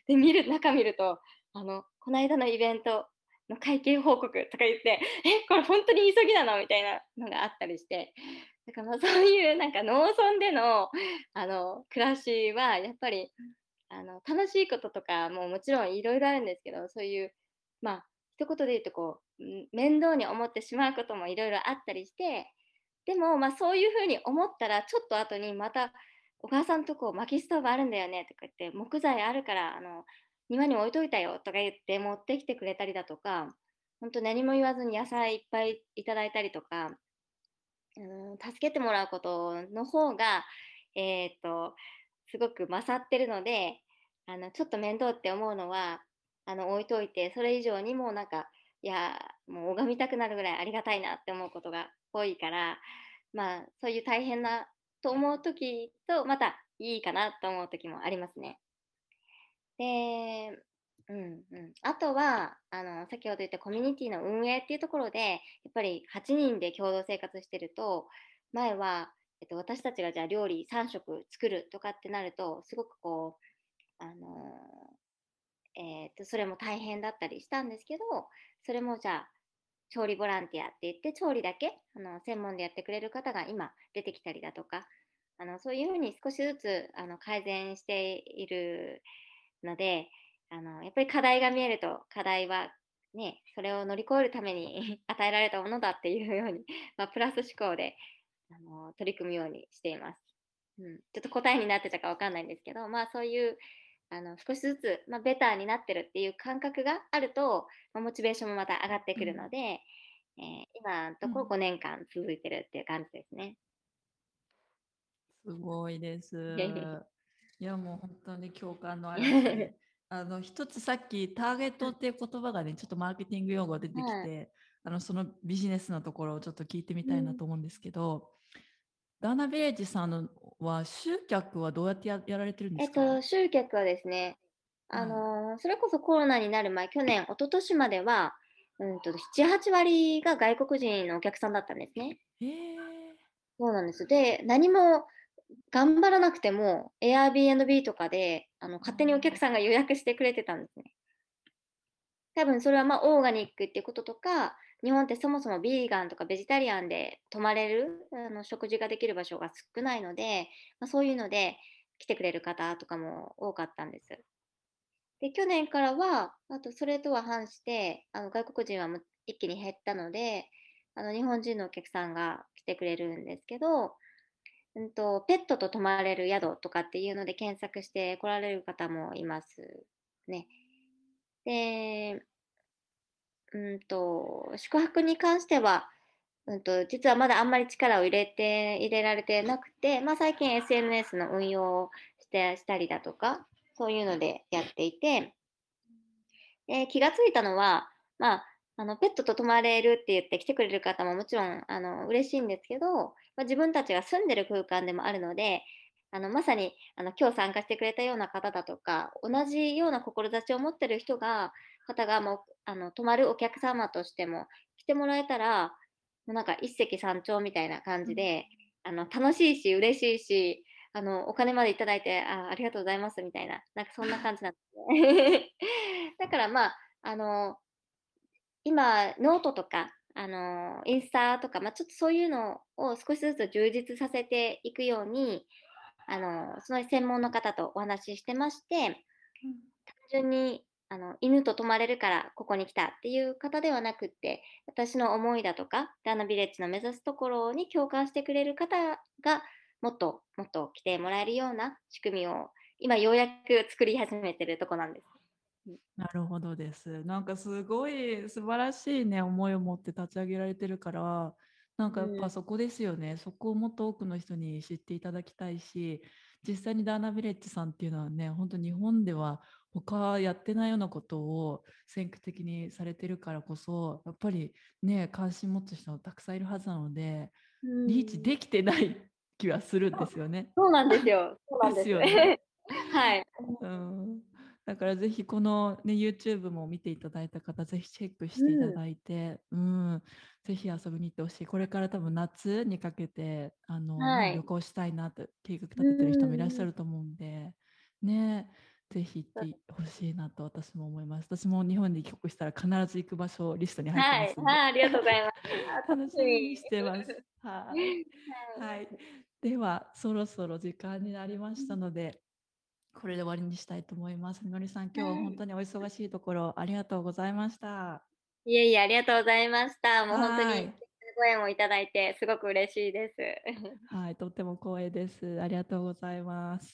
Speaker 2: で見る中見るとあのこの間のイベントの会計報告とか言ってえこれ本当に急ぎなの？みたいなのがあったりしてだからまあ [LAUGHS] そういうなんか農村でのあの暮らしはやっぱりあの楽しいこととかももちろんいろいろあるんですけどそういうまあ一言で言うとこう面倒に思ってしまうこともいろいろあったりしてでもまあそういうふうに思ったらちょっと後にまたお母さんとこ薪ストーブあるんだよねとか言って木材あるからあの庭に置いといたよとか言って持ってきてくれたりだとか本当何も言わずに野菜いっぱいいただいたりとかうん助けてもらうことの方がえっ、とすごく勝ってるのであのちょっと面倒って思うのはあの置いといてそれ以上にもうなんかいやもう拝みたくなるぐらいありがたいなって思うことが多いからまあそういう大変なと思う時とまたいいかなと思う時もありますね。で、うんうん、あとはあの先ほど言ったコミュニティの運営っていうところでやっぱり8人で共同生活してると前は、えっと、私たちがじゃあ料理3食作るとかってなるとすごくこうあのえー、とそれも大変だったりしたんですけどそれもじゃあ調理ボランティアって言って調理だけあの専門でやってくれる方が今出てきたりだとかあのそういうふうに少しずつあの改善しているのであのやっぱり課題が見えると課題はねそれを乗り越えるために [LAUGHS] 与えられたものだっていうように、[LAUGHS] まあ、プラス思考であの取り組むようにしています。うん、ちょっと答えになってたかわかんないんですけど、まあそういうあの少しずつ、まあ、ベターになってるっていう感覚があると、まあ、モチベーションもまた上がってくるので、うん、えー、今のところ5年間続いてるっていう感じですね。
Speaker 1: すごいです。[LAUGHS] いやもう本当に共感のあるあの一つさっきターゲットっていう言葉がねちょっとマーケティング用語出てきて、はい、あのそのビジネスのところをちょっと聞いてみたいなと思うんですけど、ダーナビレッジさんは集客はどうやってややられてるんですか、
Speaker 2: えっと、集客はですね、あのー、それこそコロナになる前、去年、一昨年までは、うんと、7、8割が外国人のお客さんだったんですね。へそうなんです。で、何も頑張らなくても、Airbnb とかであの勝手にお客さんが予約してくれてたんですね。多分それはまあオーガニックっていうこととか、日本ってそもそもビーガンとかベジタリアンで泊まれるあの食事ができる場所が少ないので、まあ、そういうので来てくれる方とかも多かったんです。で去年からはあとそれとは反してあの外国人は一気に減ったのであの日本人のお客さんが来てくれるんですけど、うんと、ペットと泊まれる宿とかっていうので検索して来られる方もいますね。でうんと、宿泊に関しては、うんと、実はまだあんまり力を入れて、入れられてなくて、まあ、最近 SNS の運用をしてしたりだとか、そういうのでやっていて、で気がついたのは、まあ、あのペットと泊まれるって言って来てくれる方ももちろんあの嬉しいんですけど、まあ、自分たちが住んでる空間でもあるので、あのまさにあの今日参加してくれたような方だとか、同じような志を持ってる人が方がもうあの泊まるお客様としても来てもらえたらもうなんか一石三鳥みたいな感じで、あの楽しいし嬉しいしあのお金までいただいてあありがとうございますみたいななんかそんな感じなんですね。[LAUGHS] だからまああの今ノートとかあのインスタとか、まあ、ちょっとそういうのを少しずつ充実させていくようにあのその専門の方とお話ししてまして、単純にあの犬と泊まれるからここに来たっていう方ではなくって私の思いだとかダーナビレッジの目指すところに共感してくれる方がもっともっと来てもらえるような仕組みを今ようやく作り始めてるとこなんです。
Speaker 1: なるほどです。なんかすごい素晴らしいね思いを持って立ち上げられてるからなんかやっぱそこですよね、うん、そこをもっと多くの人に知っていただきたいし実際にダーナビレッジさんっていうのはね本当日本では他やってないようなことを先駆的にされてるからこそやっぱりね関心持つ人たくさんいるはずなので、うん、リーチできてない気はするんですよね。
Speaker 2: そうなんですよ。そうなんですよね。[LAUGHS] はい。[LAUGHS]
Speaker 1: うん。だからぜひこの、ね、YouTube も見ていただいた方ぜひチェックしていただいて、うん、うん、ぜひ遊びに行ってほしいこれから多分夏にかけてあの、はい、旅行したいなって計画立ててる人もいらっしゃると思うんで、ねぜひ行ってほしいなと私も思います。私も日本に帰国したら必ず行く場所リストに入ってます、
Speaker 2: はい、はい、ありがとうございます。
Speaker 1: 楽しみにしてます。はい。はい。では、そろそろ時間になりましたので、これで終わりにしたいと思います。みのりさん、今日は本当にお忙しいところありがとうございました。
Speaker 2: いえいえ、ありがとうございました。もう本当に
Speaker 1: はい
Speaker 2: ご縁をいただいて、すごく嬉しいです。
Speaker 1: はい、とっても光栄です。ありがとうございます。